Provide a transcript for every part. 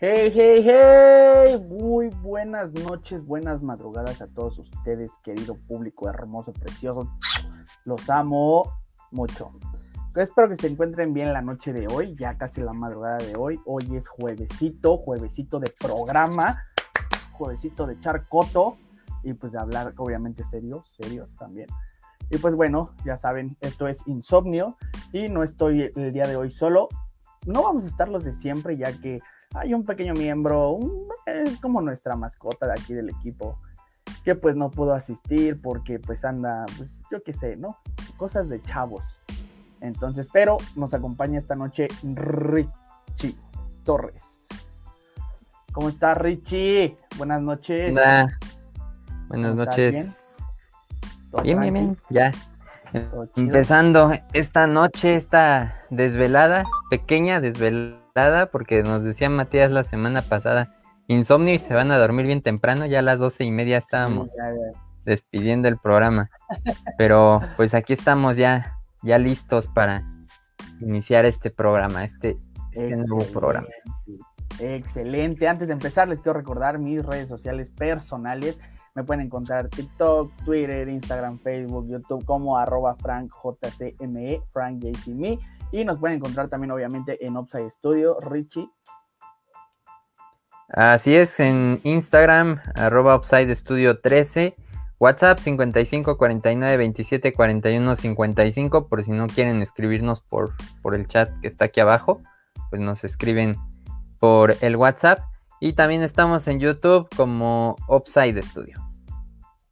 Hey, hey, hey, muy buenas noches, buenas madrugadas a todos ustedes, querido público hermoso, precioso. Los amo mucho. Espero que se encuentren bien la noche de hoy, ya casi la madrugada de hoy. Hoy es juevesito, juevesito de programa, juevesito de charcoto y pues de hablar obviamente serios, serios también. Y pues bueno, ya saben, esto es Insomnio y no estoy el día de hoy solo. No vamos a estar los de siempre ya que hay un pequeño miembro, es como nuestra mascota de aquí del equipo, que pues no pudo asistir porque pues anda, pues yo qué sé, ¿no? Cosas de chavos. Entonces, pero nos acompaña esta noche Richie Torres. ¿Cómo está Richie? Buenas noches. Buenas noches. Bien, bien, bien, ya. Empezando esta noche, esta desvelada, pequeña desvelada porque nos decía Matías la semana pasada, insomnio y se van a dormir bien temprano, ya a las doce y media estábamos despidiendo el programa. Pero pues aquí estamos ya, ya listos para iniciar este programa, este, este nuevo programa. Excelente. Antes de empezar, les quiero recordar mis redes sociales personales. Me pueden encontrar TikTok, Twitter, Instagram, Facebook, YouTube como arroba FrankJCME, FrankJCME. Y nos pueden encontrar también, obviamente, en Upside Studio, Richie. Así es, en Instagram, arroba Upside Studio 13, WhatsApp 55 49 27 41 55, por si no quieren escribirnos por, por el chat que está aquí abajo, pues nos escriben por el WhatsApp. Y también estamos en YouTube como Upside Studio.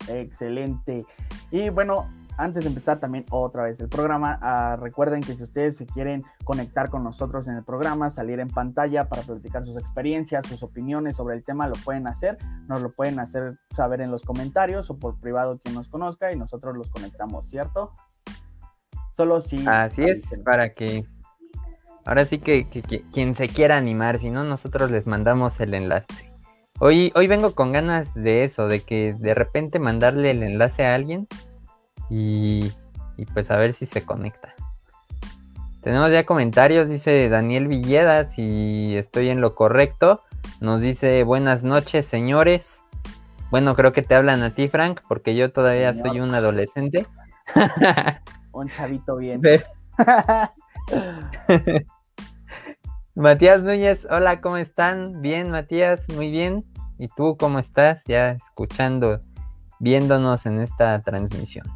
Excelente. Y bueno, antes de empezar también otra vez el programa, ah, recuerden que si ustedes se quieren conectar con nosotros en el programa, salir en pantalla para platicar sus experiencias, sus opiniones sobre el tema, lo pueden hacer, nos lo pueden hacer saber en los comentarios o por privado quien nos conozca y nosotros los conectamos, ¿cierto? Solo si... Así es, para que... Ahora sí que, quien se quiera animar, si no, nosotros les mandamos el enlace. Hoy, hoy vengo con ganas de eso, de que de repente mandarle el enlace a alguien y, pues a ver si se conecta. Tenemos ya comentarios, dice Daniel Villeda, si estoy en lo correcto. Nos dice buenas noches, señores. Bueno, creo que te hablan a ti, Frank, porque yo todavía soy un adolescente. un chavito bien. Matías Núñez, hola, ¿cómo están? Bien, Matías, muy bien. ¿Y tú cómo estás? Ya escuchando, viéndonos en esta transmisión.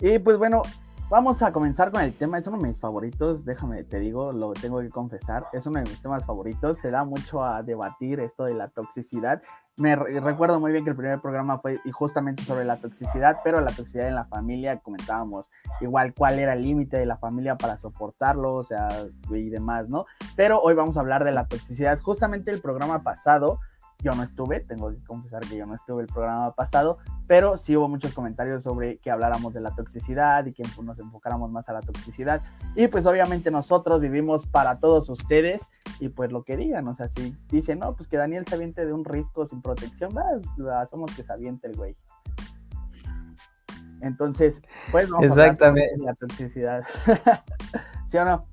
Y pues bueno, vamos a comenzar con el tema. Es uno de mis favoritos, déjame, te digo, lo tengo que confesar. Es uno de mis temas favoritos. Se da mucho a debatir esto de la toxicidad. Me recuerdo muy bien que el primer programa fue justamente sobre la toxicidad, pero la toxicidad en la familia comentábamos igual cuál era el límite de la familia para soportarlo, o sea, y demás, ¿no? Pero hoy vamos a hablar de la toxicidad. Justamente el programa pasado yo no estuve, tengo que confesar que yo no estuve el programa pasado, pero sí hubo muchos comentarios sobre que habláramos de la toxicidad y que nos enfocáramos más a la toxicidad. Y pues obviamente nosotros vivimos para todos ustedes y pues lo que digan, o sea, si dicen, no, pues que Daniel se aviente de un risco sin protección, va, somos que se aviente el güey. Entonces, pues vamos a hablar de la toxicidad. ¿Sí o no?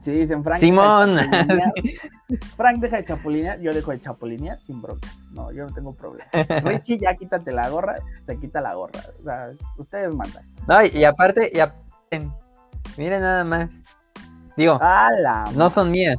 Sí, dicen Frank. Simón. Frank deja de chapulinear, yo dejo de chapulinear sin broncas. No, yo no tengo problema. Richie, ya quítate la gorra, se quita la gorra. O sea, ustedes mandan. No, y aparte, y aparte, miren nada más. Digo, no son mías.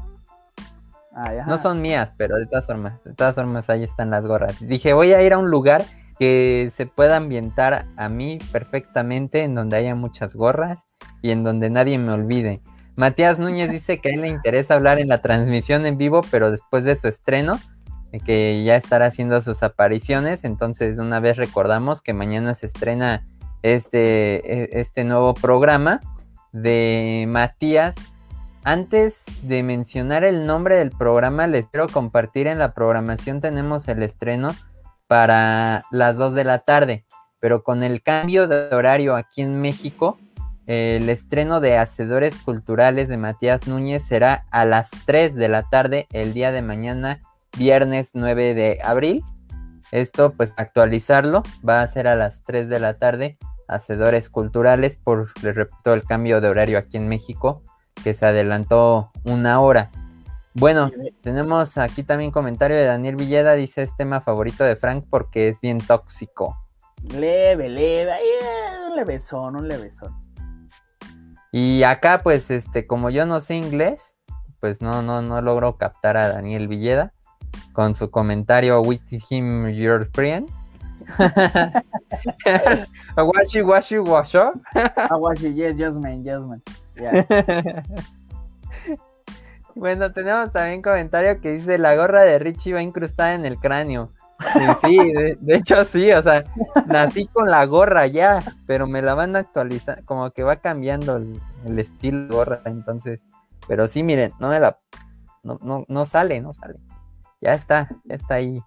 no son mías, pero de todas formas, de todas formas ahí están las gorras. Dije, voy a ir a un lugar que se pueda ambientar a mí perfectamente, en donde haya muchas gorras y en donde nadie me olvide. Matías Núñez dice que a él le interesa hablar en la transmisión en vivo, pero después de su estreno, que ya estará haciendo sus apariciones. Entonces, una vez recordamos que mañana se estrena este, e, este nuevo programa de Matías. Antes de mencionar el nombre del programa, les quiero compartir en la programación tenemos el estreno para las 2 de la tarde, pero con el cambio de horario aquí en México, el estreno de Hacedores Culturales de Matías Núñez será a las 3 de la tarde el día de mañana, viernes 9 de abril. Esto, pues actualizarlo, va a ser a las 3 de la tarde. Hacedores Culturales, por, les repito, el cambio de horario aquí en México, que se adelantó una hora. Bueno, tenemos aquí también comentario de Daniel Villeda, dice es tema favorito de Frank porque es bien tóxico. Leve, leve, un levesón, un levesón. Y acá, pues, este, como yo no sé inglés, pues no, no, no logro captar a Daniel Villeda con su comentario with him your friend. washi washi washo. washi, yes, yes man, yes man. Bueno, tenemos también comentario que dice la gorra de Richie va incrustada en el cráneo. Sí, de, hecho sí, o sea, nací con la gorra ya, pero me la van a actualizar, como que va cambiando el, el estilo de gorra, entonces, pero sí, miren, no me la, no, no, no sale, no sale, ya está, ya está ahí.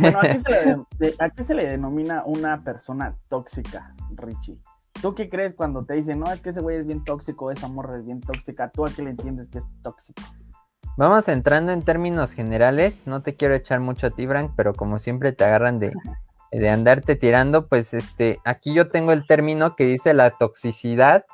Bueno, ¿a qué, se le, ¿a qué se le denomina una persona tóxica, Richie? ¿Tú qué crees cuando te dicen, no, es que ese güey es bien tóxico, esa morra es bien tóxica? ¿Tú a qué le entiendes que es tóxico? Vamos entrando en términos generales. No te quiero echar mucho a ti, Frank, pero como siempre te agarran de, de andarte tirando, pues este, aquí yo tengo el término que dice la toxicidad,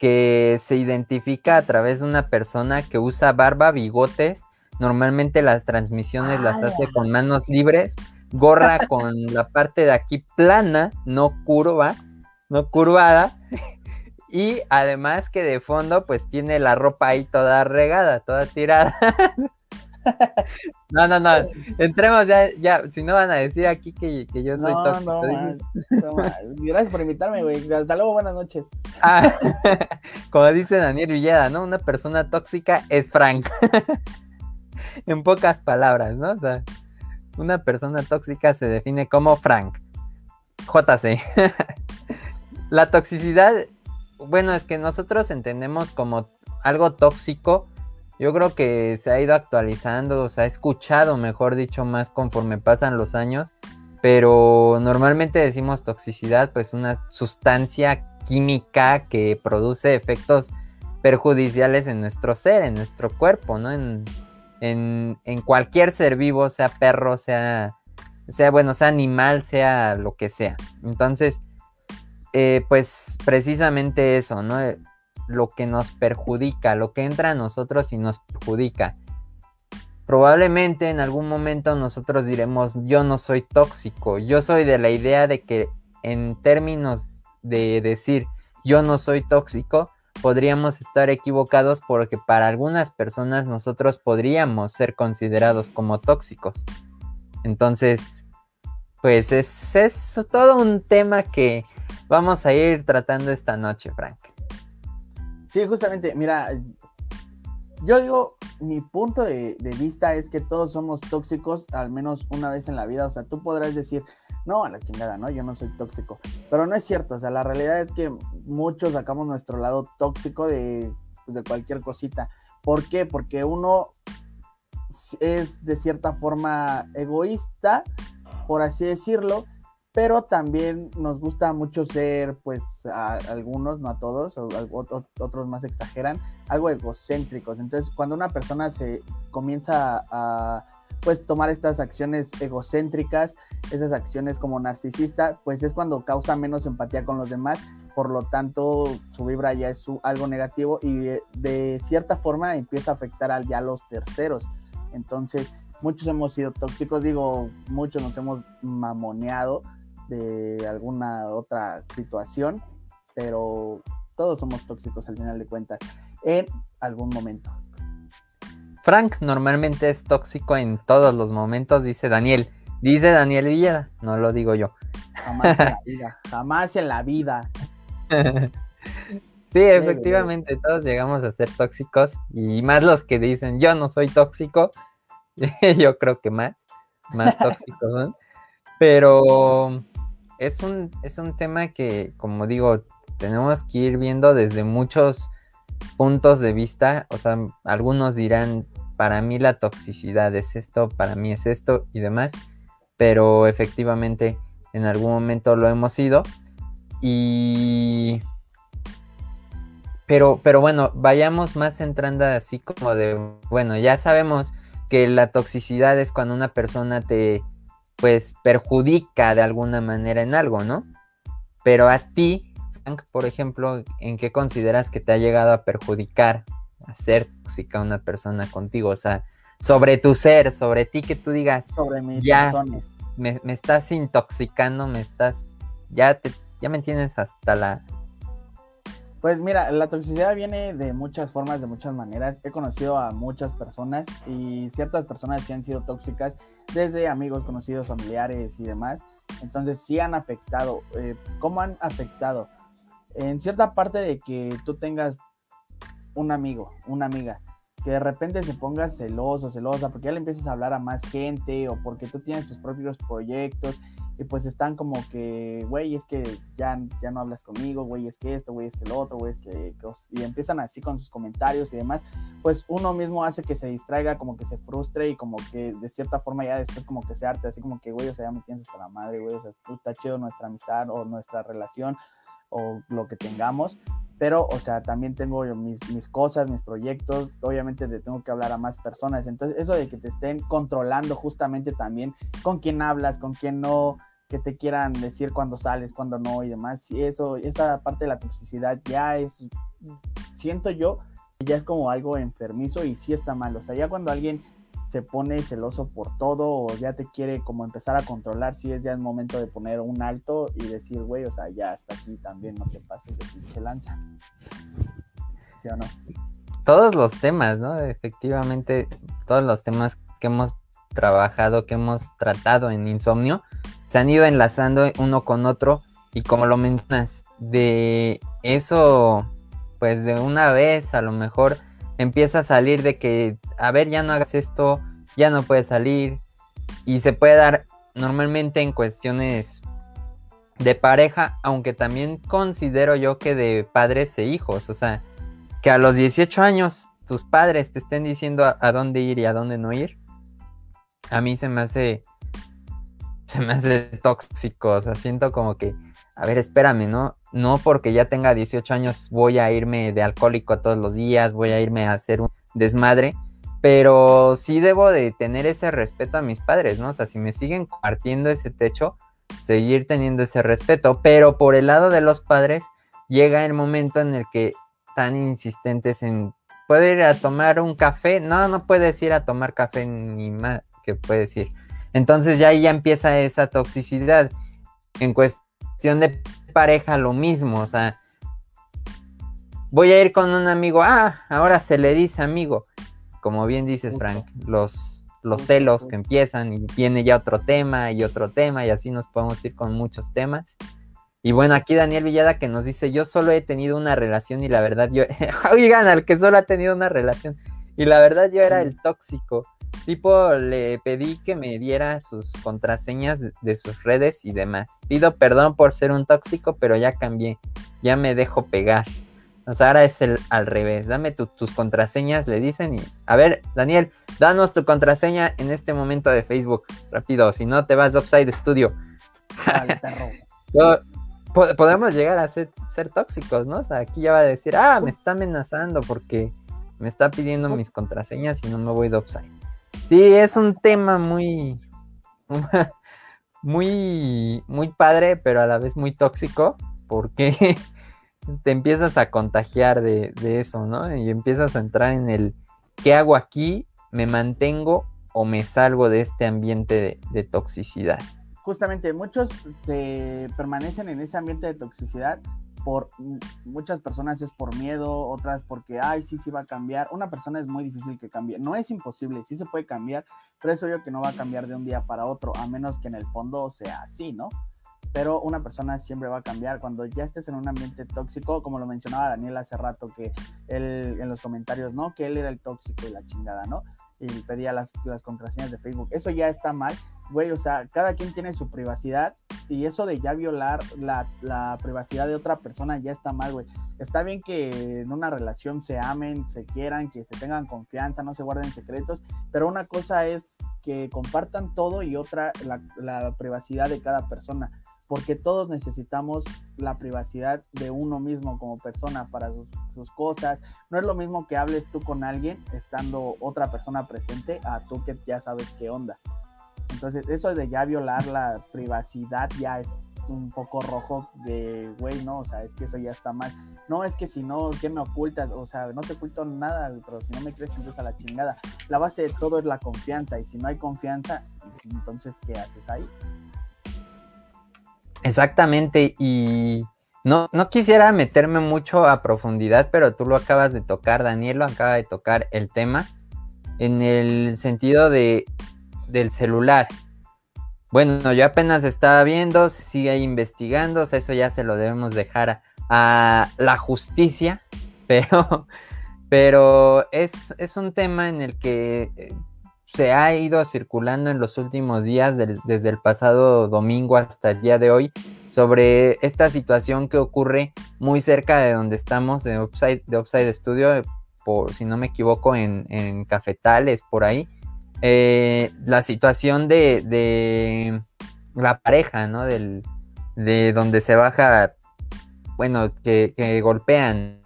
que se identifica a través de una persona que usa barba, bigotes. Normalmente las transmisiones las hace con manos libres, gorra con la parte de aquí plana, no curva no curvada. Y además que de fondo pues tiene la ropa ahí toda regada, toda tirada. No, no, no. Entremos ya, ya. Si no van a decir aquí que, yo soy no, tóxico. No, Gracias por invitarme, güey. Hasta luego, buenas noches. Ah, como dice Daniel Villeda, ¿no? Una persona tóxica es Frank. en pocas palabras, ¿no? O sea, una persona tóxica se define como Frank. JC. La toxicidad, bueno, es que nosotros entendemos como algo tóxico. Yo creo que se ha ido actualizando, se ha escuchado, mejor dicho, más conforme pasan los años. Pero normalmente decimos toxicidad, pues una sustancia química que produce efectos perjudiciales en nuestro ser, en nuestro cuerpo, ¿no? En, en, en cualquier ser vivo, sea perro, sea, sea, bueno, sea animal, sea lo que sea. Entonces, eh, pues precisamente eso, ¿no? Eh, lo que nos perjudica, lo que entra a nosotros y nos perjudica. Probablemente en algún momento nosotros diremos, yo no soy tóxico, yo soy de la idea de que en términos de decir, yo no soy tóxico, podríamos estar equivocados porque para algunas personas nosotros podríamos ser considerados como tóxicos. Entonces, pues es, es todo un tema que vamos a ir tratando esta noche, Frank. Sí, justamente, mira, yo digo, mi punto de, vista es que todos somos tóxicos al menos una vez en la vida. O sea, tú podrás decir, no, a la chingada, ¿no? Yo no soy tóxico. Pero no es cierto. O sea, la realidad es que muchos sacamos nuestro lado tóxico de, pues, de cualquier cosita. ¿Por qué? Porque uno es de cierta forma egoísta, por así decirlo, pero también nos gusta mucho ser, pues, a algunos, no a todos, o, otros más exageran, algo egocéntricos. Entonces, cuando una persona se comienza a, pues, tomar estas acciones egocéntricas, esas acciones como narcisista, pues es cuando causa menos empatía con los demás, por lo tanto, su vibra ya es algo negativo y de, cierta forma empieza a afectar a ya los terceros. Entonces, muchos hemos sido tóxicos, digo, muchos nos hemos mamoneado, de alguna otra situación, pero todos somos tóxicos al final de cuentas, en algún momento. Frank normalmente es tóxico en todos los momentos, dice Daniel. Dice Daniel Villeda, no lo digo yo. Jamás en la vida, jamás en la vida. sí, efectivamente, todos llegamos a ser tóxicos y más los que dicen yo no soy tóxico, yo creo que más, más tóxicos son. Pero es un, es un tema que, como digo, tenemos que ir viendo desde muchos puntos de vista. O sea, algunos dirán, para mí la toxicidad es esto, para mí es esto y demás. Pero efectivamente en algún momento lo hemos sido. Y... Pero, pero bueno, vayamos más entrando así como de, bueno, ya sabemos que la toxicidad es cuando una persona te, pues perjudica de alguna manera en algo, ¿no? Pero a ti, Frank, por ejemplo, ¿en qué consideras que te ha llegado a perjudicar hacer tóxica una persona contigo, o sea, sobre tu ser, sobre ti que tú digas, sobre mi ya me, me, estás intoxicando, me estás, ya te, ya me entiendes hasta la... Pues mira, la toxicidad viene de muchas formas, de muchas maneras. He conocido a muchas personas y ciertas personas que han sido tóxicas, desde amigos, conocidos, familiares y demás. Entonces sí han afectado. Eh, ¿Cómo han afectado? En cierta parte de que tú tengas un amigo, una amiga, que de repente se ponga celoso, celosa, porque ya le empiezas a hablar a más gente o porque tú tienes tus propios proyectos y pues están como que, güey, es que ya, ya no hablas conmigo, güey, es que esto, güey, es que lo otro, güey, es que, y empiezan así con sus comentarios y demás, pues uno mismo hace que se distraiga, como que se frustre y como que de cierta forma ya después como que se arte, así como que, güey, o sea, ya me tienes hasta la madre, güey, o sea, tú está chido nuestra amistad o nuestra relación o lo que tengamos, pero, o sea, también tengo mis, mis cosas, mis proyectos, obviamente te tengo que hablar a más personas, entonces eso de que te estén controlando justamente también con quién hablas, con quién no, que te quieran decir cuándo sales, cuándo no y demás, y eso, esa parte de la toxicidad ya es, siento yo, ya es como algo enfermizo y sí está mal, o sea, ya cuando alguien se pone celoso por todo o ya te quiere como empezar a controlar, si es ya el momento de poner un alto y decir, güey, o sea, ya hasta aquí también no te pases de pinche lanza. ¿Sí o no? Todos los temas, ¿no? Efectivamente, todos los temas que hemos trabajado, que hemos tratado en Insomnio, se han ido enlazando uno con otro y como lo mencionas, de eso, pues de una vez a lo mejor empieza a salir de que, a ver, ya no hagas esto, ya no puedes salir. Y se puede dar normalmente en cuestiones de pareja, aunque también considero yo que de padres e hijos. O sea, que a los 18 años tus padres te estén diciendo a, dónde ir y a dónde no ir. A mí se me hace. Se me hace tóxico. O sea, siento como que. A ver, espérame, ¿no? No porque ya tenga 18 años voy a irme de alcohólico todos los días, voy a irme a hacer un desmadre, pero sí debo de tener ese respeto a mis padres, ¿no? O sea, si me siguen compartiendo ese techo, seguir teniendo ese respeto, pero por el lado de los padres llega el momento en el que están insistentes en, ¿puedo ir a tomar un café? No, no puedes ir a tomar café ni más, que puedes ir. Entonces ya ahí ya empieza esa toxicidad en cuestión de pareja lo mismo, o sea, voy a ir con un amigo, ah, ahora se le dice amigo, como bien dices Frank, los, los celos que empiezan y viene ya otro tema y otro tema y así nos podemos ir con muchos temas. Y bueno, aquí Daniel Villada que nos dice, yo solo he tenido una relación y la verdad yo, oigan, al que solo ha tenido una relación y la verdad yo era el tóxico. Tipo, le pedí que me diera sus contraseñas de sus redes y demás. Pido perdón por ser un tóxico, pero ya cambié. Ya me dejo pegar. O sea, ahora es el al revés. Dame tus contraseñas, le dicen. Y, a ver, Daniel, danos tu contraseña en este momento de Facebook. Rápido, si no te vas de Upside Studio. podemos llegar a ser, ser, tóxicos, ¿no? O sea, aquí ya va a decir, ah, me está amenazando porque me está pidiendo mis contraseñas y no me voy de Upside. Sí, es un tema muy, muy, muy padre, pero a la vez muy tóxico, porque te empiezas a contagiar de, eso, ¿no? Y empiezas a entrar en el, ¿qué hago aquí? ¿Me mantengo o me salgo de este ambiente de, toxicidad? Justamente, muchos se permanecen en ese ambiente de toxicidad por muchas personas es por miedo, otras porque, ay, sí, sí va a cambiar. Una persona es muy difícil que cambie. No es imposible, sí se puede cambiar, pero es obvio que no va a cambiar de un día para otro, a menos que en el fondo sea así, ¿no? Pero una persona siempre va a cambiar cuando ya estés en un ambiente tóxico, como lo mencionaba Daniel hace rato, que él en los comentarios, ¿no? Que él era el tóxico y la chingada, ¿no? Y pedía las, las contraseñas de Facebook. Eso ya está mal güey, o sea, cada quien tiene su privacidad y eso de ya violar la, la, privacidad de otra persona ya está mal, güey. Está bien que en una relación se amen, se quieran, que se tengan confianza, no se guarden secretos, pero una cosa es que compartan todo y otra la, la privacidad de cada persona, porque todos necesitamos la privacidad de uno mismo como persona para sus, sus cosas. No es lo mismo que hables tú con alguien estando otra persona presente a tú que ya sabes qué onda. Entonces, eso de ya violar la privacidad ya es un poco rojo de, güey, no, o sea, es que eso ya está mal. no, es que si no, ¿qué me ocultas? O sea, no te oculto nada, pero si no me crees, entonces a la chingada. La base de todo es la confianza, y si no hay confianza, entonces, ¿qué haces ahí? Exactamente, y no, no quisiera meterme mucho a profundidad, pero tú lo acabas de tocar, Daniel lo acaba de tocar el tema en el sentido de del celular. Bueno, yo apenas estaba viendo, se sigue investigando, eso ya se lo debemos dejar a, la justicia, pero, pero es, es, un tema en el que eh, se ha ido circulando en los últimos días, desde el pasado domingo hasta el día de hoy, sobre esta situación que ocurre muy cerca de donde estamos, de Upside, de Upside Studio, por si no me equivoco, en, Cafetales, por ahí. Eh, la situación de, la pareja, ¿no? Del, de donde se baja, bueno, que, que golpean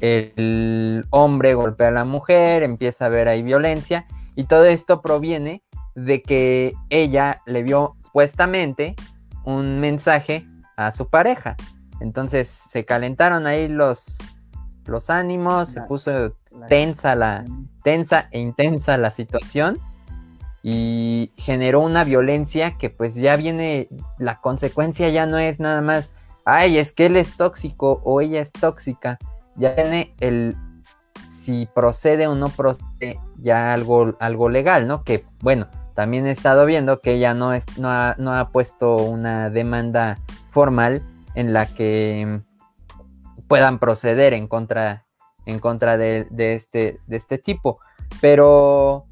el hombre golpea a la mujer, empieza a haber ahí violencia y todo esto proviene de que ella le vio supuestamente un mensaje a su pareja. Entonces se calentaron ahí los, los ánimos, se puso tensa la tensa e intensa la situación y generó una violencia que pues ya viene la consecuencia ya no es nada más ay, es que él es tóxico o ella es tóxica, ya tiene el si procede o no procede ya algo, algo legal, ¿no? Que bueno, también he estado viendo que ella no, es, no, ha, no ha puesto una demanda formal en la que puedan proceder en contra, en contra de, este, de este tipo. Pero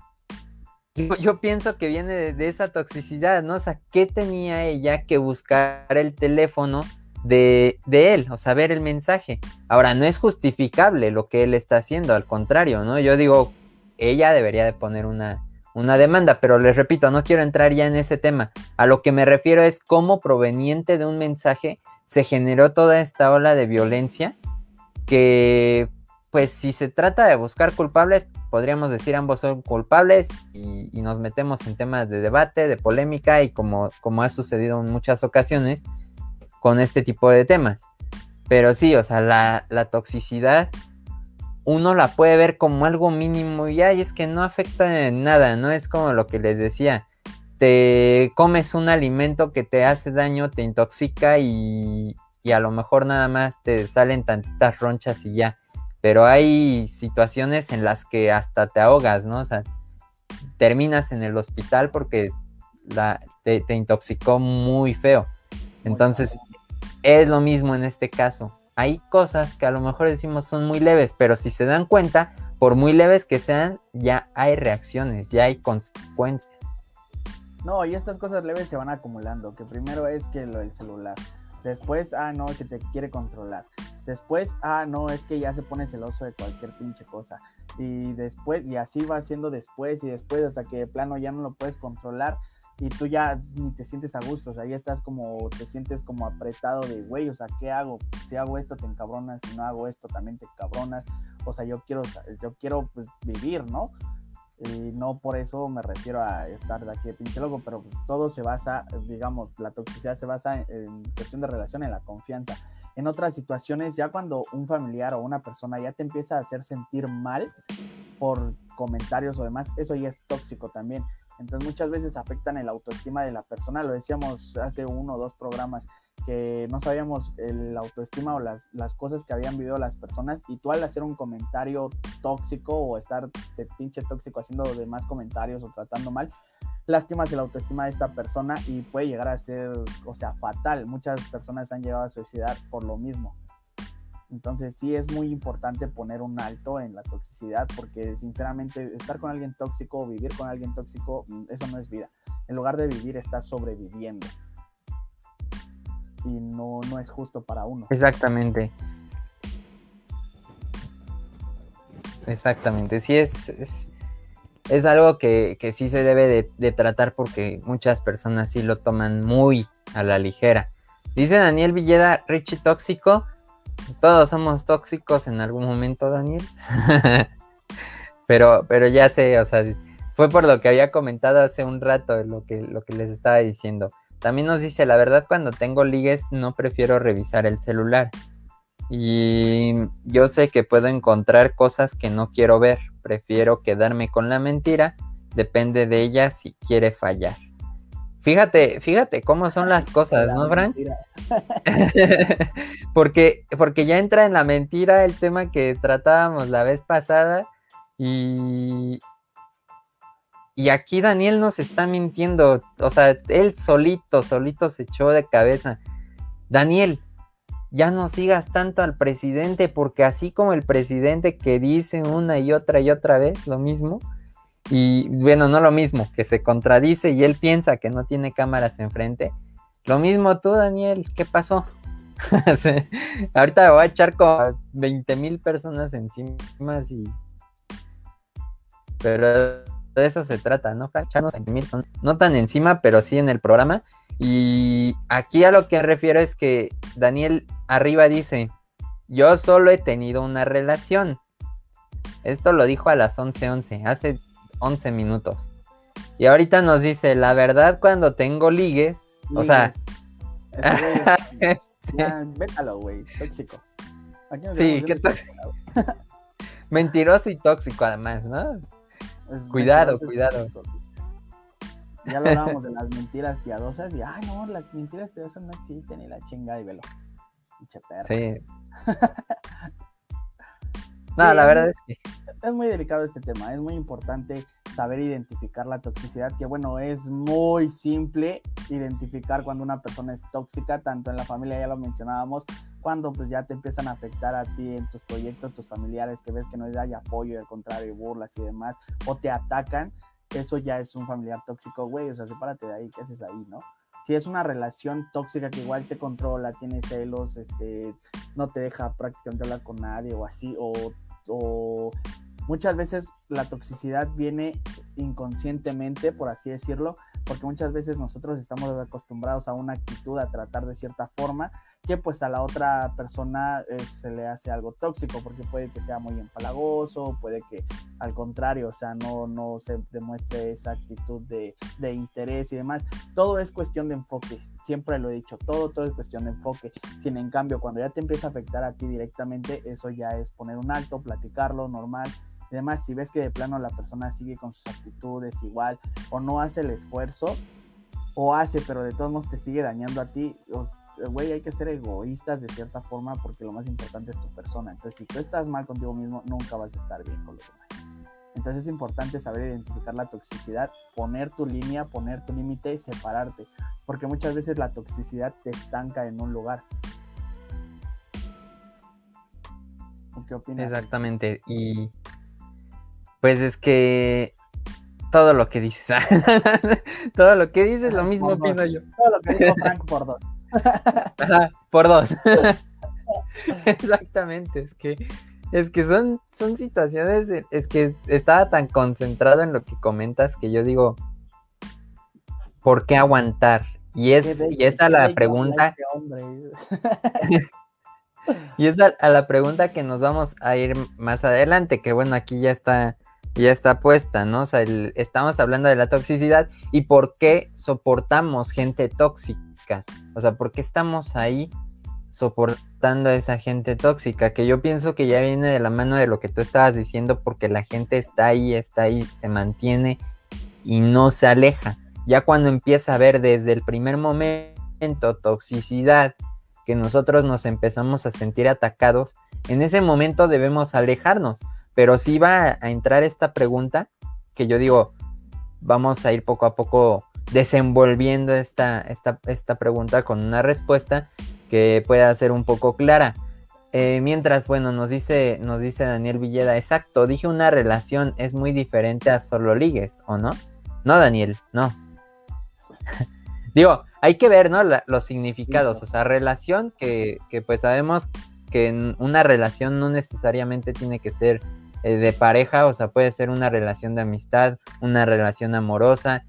yo, pienso que viene de, de, esa toxicidad, ¿no? O sea, ¿qué tenía ella que buscar el teléfono de, él, o saber el mensaje. Ahora, no es justificable lo que él está haciendo, al contrario, ¿no? Yo digo, ella debería de poner una, una demanda, pero les repito, no quiero entrar ya en ese tema. A lo que me refiero es cómo proveniente de un mensaje se generó toda esta ola de violencia que, pues, si se trata de buscar culpables, podríamos decir ambos son culpables y, nos metemos en temas de debate, de polémica y como, como ha sucedido en muchas ocasiones, con este tipo de temas. Pero sí, o sea, la, toxicidad uno la puede ver como algo mínimo y ay, es que no afecta en nada, ¿no? Es como lo que les decía. Te comes un alimento que te hace daño, te intoxica y, y a lo mejor nada más te salen tantitas ronchas y ya. Pero hay situaciones en las que hasta te ahogas, ¿no? O sea, terminas en el hospital porque la, te, te intoxicó muy feo. Entonces, es lo mismo en este caso. Hay cosas que a lo mejor decimos son muy leves, pero si se dan cuenta, por muy leves que sean, ya hay reacciones, ya hay consecuencias. No, y estas cosas leves se van acumulando, que primero es que lo del celular, después, ah, no, que te quiere controlar, después, ah, no, es que ya se pone celoso de cualquier pinche cosa, y después, y así va siendo después y después hasta que de plano ya no lo puedes controlar y tú ya ni te sientes a gusto, o sea, ya estás como, te sientes como apretado de, güey, o sea, ¿qué hago? Si hago esto te encabronas, si no hago esto también te encabronas, o sea, yo quiero, yo quiero pues vivir, ¿no? Y no por eso me refiero a estar de aquí de pinche loco, pero todo se basa, digamos, la toxicidad se basa en, cuestión de relación, en la confianza. En otras situaciones, ya cuando un familiar o una persona ya te empieza a hacer sentir mal por comentarios o demás, eso ya es tóxico también entonces muchas veces afectan el autoestima de la persona. Lo decíamos hace uno o dos programas que no sabíamos el autoestima o las, las cosas que habían vivido las personas y tú al hacer un comentario tóxico o estar de pinche tóxico haciendo demás comentarios o tratando mal, lastimas el autoestima de esta persona y puede llegar a ser, o sea, fatal. Muchas personas han llegado a suicidar por lo mismo. Entonces sí es muy importante poner un alto en la toxicidad porque sinceramente estar con alguien tóxico o vivir con alguien tóxico, mm, eso no es vida. En lugar de vivir estás sobreviviendo. Y no, no es justo para uno. Exactamente. Exactamente. Sí es, es, algo que, sí se debe de, de tratar porque muchas personas sí lo toman muy a la ligera. Dice Daniel Villeda, Richie Tóxico todos somos tóxicos en algún momento, Daniel. pero, pero ya sé, o sea, fue por lo que había comentado hace un rato lo que, lo que les estaba diciendo. También nos dice, la verdad, cuando tengo ligues no prefiero revisar el celular. Y yo sé que puedo encontrar cosas que no quiero ver. Prefiero quedarme con la mentira. Depende de ella si quiere fallar. Fíjate, fíjate cómo son las cosas, ¿no, Frank? porque, porque ya entra en la mentira el tema que tratábamos la vez pasada y, y aquí Daniel nos está mintiendo, o sea, él solito, solito se echó de cabeza. Daniel, ya no sigas tanto al presidente porque así como el presidente que dice una y otra y otra vez lo mismo, y bueno, no lo mismo, que se contradice y él piensa que no tiene cámaras enfrente. Lo mismo tú, Daniel, ¿qué pasó? ahorita voy a echar con 20 mil personas encima y... Pero de eso se trata, ¿no? Echarnos no tan encima, pero sí en el programa. Y aquí a lo que refiero es que Daniel arriba dice, yo solo he tenido una relación. Esto lo dijo a las 11:11, hace 11 minutos. Y ahorita nos dice, la verdad, cuando tengo ligues, o sea... vétalo, güey, tóxico. sí, qué tóxico. Mentiroso y tóxico además, ¿no? cuidado, cuidado. Ya lo hablábamos de las mentiras piadosas y, ay, no, las mentiras piadosas no existen y la chinga y velo. Pinche perro. Sí. no, la verdad es que es muy delicado este tema, es muy importante saber identificar la toxicidad, que bueno, es muy simple identificar cuando una persona es tóxica, tanto en la familia, ya lo mencionábamos, cuando pues ya te empiezan a afectar a ti en tus proyectos, tus familiares, que ves que no hay apoyo, al contrario, burlas y demás, o te atacan, eso ya es un familiar tóxico, güey, o sea, sepárate de ahí, ¿qué haces ahí, no? si es una relación tóxica que igual te controla, tiene celos, este, no te deja prácticamente hablar con nadie o así, o, o muchas veces la toxicidad viene inconscientemente, por así decirlo, porque muchas veces nosotros estamos acostumbrados a una actitud, a tratar de cierta forma, que pues a la otra persona eh, se le hace algo tóxico, porque puede que sea muy empalagoso, puede que al contrario, o sea, no, no se demuestre esa actitud de, de interés y demás. Todo es cuestión de enfoque, siempre lo he dicho, todo, todo es cuestión de enfoque. Sin en cambio, cuando ya te empieza a afectar a ti directamente, eso ya es poner un alto, platicarlo normal y además, si ves que de plano la persona sigue con sus actitudes igual o no hace el esfuerzo, o hace, pero de todos modos te sigue dañando a ti, güey, hay que ser egoístas de cierta forma porque lo más importante es tu persona. Entonces, si tú estás mal contigo mismo, nunca vas a estar bien con los demás. Entonces es importante saber identificar la toxicidad, poner tu línea, poner tu límite y separarte, porque muchas veces la toxicidad te estanca en un lugar. ¿Qué opinas? Exactamente. Y pues es que todo lo que dices, todo lo que dices, lo mismo pienso yo. Todo lo que dijo Frank por dos. por dos. Exactamente, es que es que son, son situaciones, es que estaba tan concentrado en lo que comentas que yo digo, ¿por qué aguantar? Y es, y esa la pregunta. Este y es a, la pregunta que nos vamos a ir más adelante, que bueno, aquí ya está ya está puesta, ¿no? O sea, estamos hablando de la toxicidad y por qué soportamos gente tóxica. O sea, ¿por qué estamos ahí soportando a esa gente tóxica? Que yo pienso que ya viene de la mano de lo que tú estabas diciendo, porque la gente está ahí, está ahí, se mantiene y no se aleja. Ya cuando empieza a ver desde el primer momento toxicidad, que nosotros nos empezamos a sentir atacados, en ese momento debemos alejarnos pero sí va a entrar esta pregunta que yo digo, vamos a ir poco a poco desenvolviendo esta, esta, esta pregunta con una respuesta que pueda ser un poco clara. Eh, mientras, bueno, nos dice, nos dice Daniel Villeda, exacto, dije una relación es muy diferente a solo ligues, ¿o no? No, Daniel, no. Digo, hay que ver, ¿no? los significados, o sea, relación que, que pues sabemos que una relación no necesariamente tiene que ser eh, de pareja, o sea, puede ser una relación de amistad, una relación amorosa.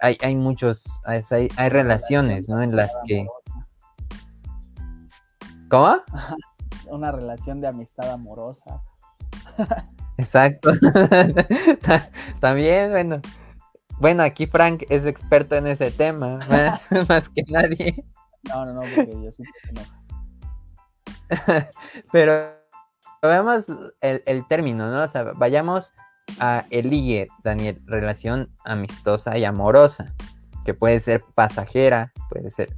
Hay, hay muchos, hay, hay relaciones, ¿no? En las que... ¿Cómo? Una relación de amistad amorosa. Exacto. También, bueno. Bueno, aquí Frank es experto en ese tema, más, más que nadie. No, no, no, porque yo sí que Pero veamos el, término, ¿no? O sea, vayamos a el ligue, Daniel, relación amistosa y amorosa, que puede ser pasajera, puede ser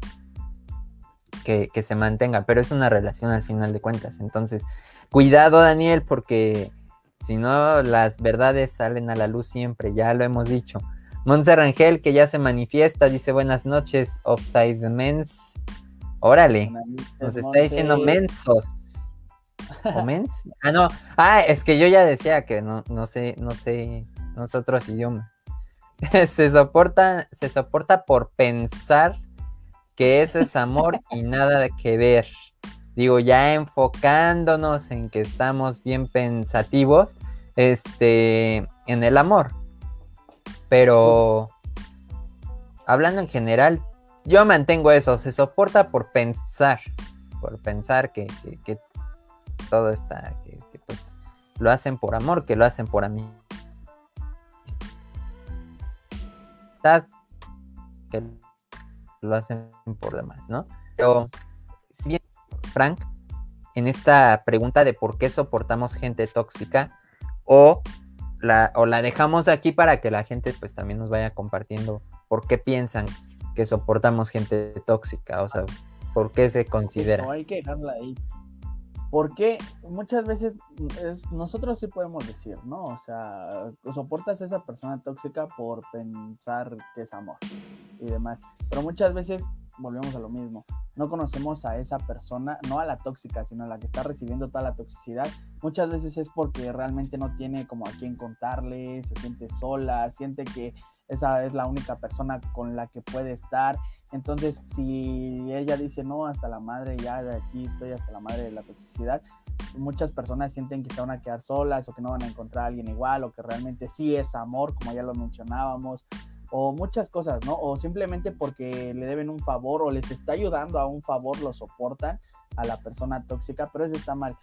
que, que, se mantenga, pero es una relación al final de cuentas. Entonces, cuidado, Daniel, porque si no, las verdades salen a la luz siempre, ya lo hemos dicho. Monse Rangel, que ya se manifiesta, dice buenas noches, Offside Mens. Órale, nos está diciendo mensos. ¿O mens? Ah, no. Ah, es que yo ya decía que no, no sé, no sé, no sé otros idiomas. se soporta, se soporta por pensar que eso es amor y nada que ver. Digo, ya enfocándonos en que estamos bien pensativos, este, en el amor. Pero hablando en general, yo mantengo eso, se soporta por pensar, por pensar que, todo está, que, pues lo hacen por amor, que lo hacen por mí. Que lo hacen por demás, ¿no? Pero, si bien, Frank, en esta pregunta de por qué soportamos gente tóxica o la, o la dejamos aquí para que la gente pues también nos vaya compartiendo por qué piensan que soportamos gente tóxica, o sea, por qué se considera. No, hay que dejarla ahí. Porque muchas veces nosotros sí podemos decir, ¿no? O sea, soportas a esa persona tóxica por pensar que es amor y demás. Pero muchas veces volvemos a lo mismo. No conocemos a esa persona, no a la tóxica, sino a la que está recibiendo toda la toxicidad. Muchas veces es porque realmente no tiene como a quién contarle, se siente sola, siente que esa es la única persona con la que puede estar. Entonces, si ella dice, no, hasta la madre, ya de aquí estoy hasta la madre de la toxicidad, muchas personas sienten que se van a quedar solas o que no van a encontrar a alguien igual o que realmente sí es amor, como ya lo mencionábamos, o muchas cosas, ¿no? O simplemente porque le deben un favor o les está ayudando a un favor, lo soportan a la persona tóxica, pero eso está mal,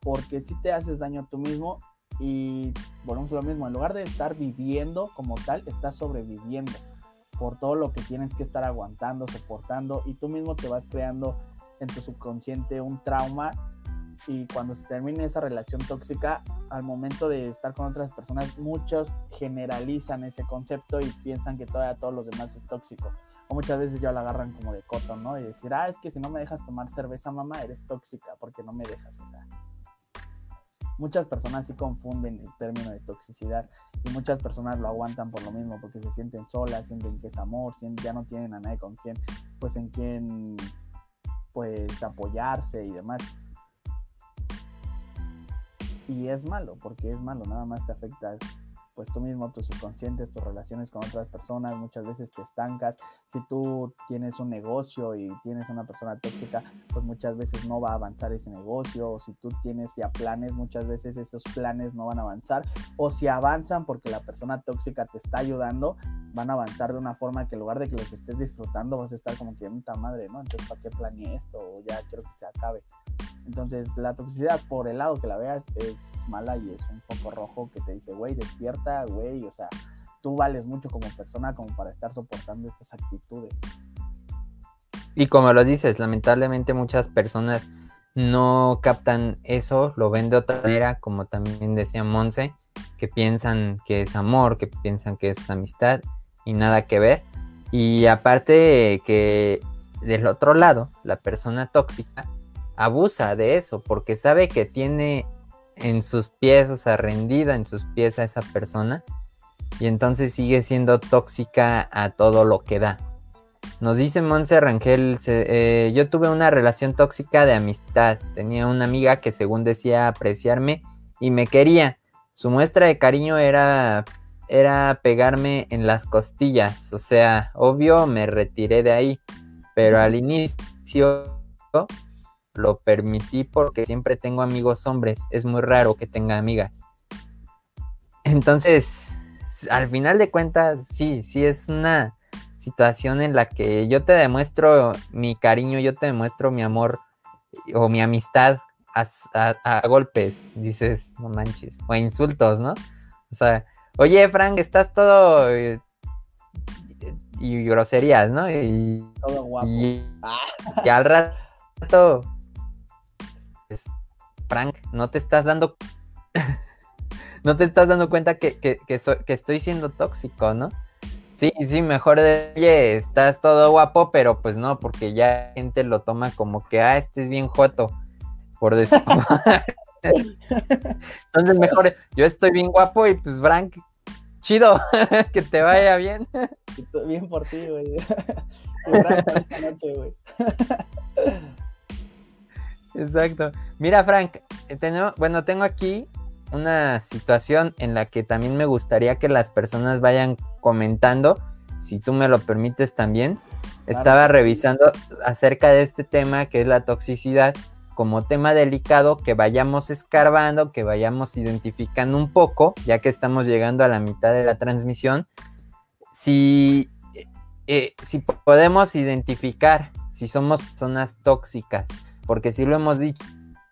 porque si te haces daño tú mismo y volvemos a lo mismo, en lugar de estar viviendo como tal, estás sobreviviendo por todo lo que tienes que estar aguantando, soportando y tú mismo te vas creando en tu subconsciente un trauma y cuando se termine esa relación tóxica, al momento de estar con otras personas, muchos generalizan ese concepto y piensan que todavía todos los demás es tóxico. O muchas veces ya lo agarran como de coto, ¿no? Y decir, ah, es que si no me dejas tomar cerveza, mamá, eres tóxica porque no me dejas. O sea, muchas personas sí confunden el término de toxicidad y muchas personas lo aguantan por lo mismo, porque se sienten solas, sienten que es amor, ya no tienen a nadie con quien, pues en quien, pues apoyarse y demás. Y es malo, porque es malo, nada más te afecta pues tú mismo, tus subconscientes, tus relaciones con otras personas, muchas veces te estancas. Si tú tienes un negocio y tienes una persona tóxica, pues muchas veces no va a avanzar ese negocio. O si tú tienes ya planes, muchas veces esos planes no van a avanzar. O si avanzan porque la persona tóxica te está ayudando, van a avanzar de una forma que en lugar de que los estés disfrutando, vas a estar como que, puta madre, ¿no? Entonces, ¿para qué planeé esto? O ya quiero que se acabe. Entonces, la toxicidad, por el lado que la veas, es mala y es un poco rojo que te dice, güey, despierta, güey, o sea, tú vales mucho como persona como para estar soportando estas actitudes. Y como lo dices, lamentablemente muchas personas no captan eso, lo ven de otra manera, como también decía Monse, que piensan que es amor, que piensan que es amistad y nada que ver. Y aparte que del otro lado, la persona tóxica abusa de eso porque sabe que tiene en sus pies, o sea, rendida en sus pies a esa persona y entonces sigue siendo tóxica a todo lo que da. Nos dice Monse Rangel, eh, yo tuve una relación tóxica de amistad, tenía una amiga que según decía apreciarme y me quería. Su muestra de cariño era era pegarme en las costillas, o sea, obvio me retiré de ahí, pero al inicio lo permití porque siempre tengo amigos hombres. Es muy raro que tenga amigas. Entonces, al final de cuentas, sí, sí es una situación en la que yo te demuestro mi cariño, yo te demuestro mi amor o mi amistad a, golpes, dices, no manches, o a insultos, ¿no? O sea, oye, Frank, estás todo eh, y, groserías, ¿no? Y, todo guapo. y al rato pues, Frank, no te estás dando, no te estás dando cuenta que, que, que, que estoy siendo tóxico, ¿no? Sí, sí, mejor de, oye, estás todo guapo, pero pues no, porque ya la gente lo toma como que, ah, este es bien joto, por decir. Entonces mejor, yo estoy bien guapo y pues Frank, chido, que te vaya bien. Bien por ti, güey. Exacto. Mira, Frank, eh, bueno, tengo aquí una situación en la que también me gustaría que las personas vayan comentando, si tú me lo permites también. Estaba revisando acerca de este tema que es la toxicidad como tema delicado, que vayamos escarbando, que vayamos identificando un poco, ya que estamos llegando a la mitad de la transmisión, si, eh, si podemos identificar si somos personas tóxicas, porque si lo hemos dicho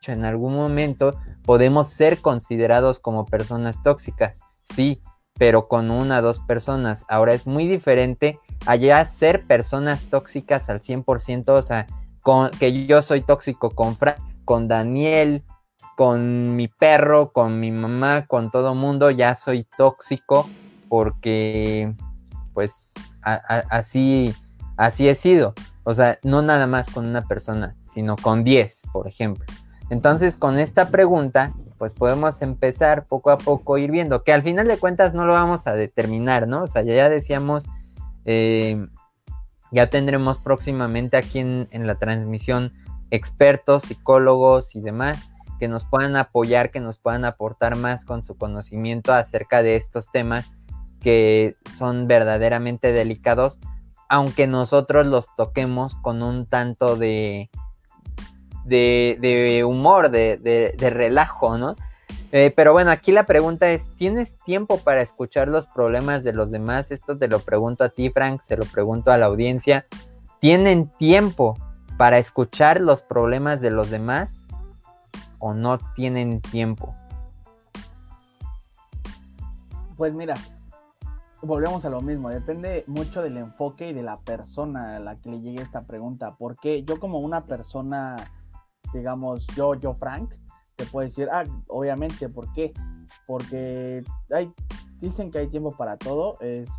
en algún momento, podemos ser considerados como personas tóxicas, sí, pero con una o dos personas. Ahora es muy diferente allá ser personas tóxicas al 100%, o sea, con, que yo soy tóxico con Frank, con Daniel, con mi perro, con mi mamá, con todo mundo, ya soy tóxico porque pues así, así he sido. O sea, no nada más con una persona, sino con 10, por ejemplo. Entonces, con esta pregunta, pues podemos empezar poco a poco ir viendo, que al final de cuentas no lo vamos a determinar, ¿no? O sea, ya decíamos, eh, ya tendremos próximamente aquí en, la transmisión expertos, psicólogos y demás que nos puedan apoyar, que nos puedan aportar más con su conocimiento acerca de estos temas que son verdaderamente delicados, aunque nosotros los toquemos con un tanto de, de, humor, de, relajo, ¿no? Eh, pero bueno, aquí la pregunta es, ¿tienes tiempo para escuchar los problemas de los demás? Esto te lo pregunto a ti, Frank, se lo pregunto a la audiencia. ¿Tienen tiempo para escuchar los problemas de los demás o no tienen tiempo? Pues mira, volvemos a lo mismo, depende mucho del enfoque y de la persona a la que le llegue esta pregunta, porque yo como una persona digamos, yo, yo, Frank, te puedo decir, ah, obviamente, ¿por qué? Porque hay, dicen que hay tiempo para todo, es,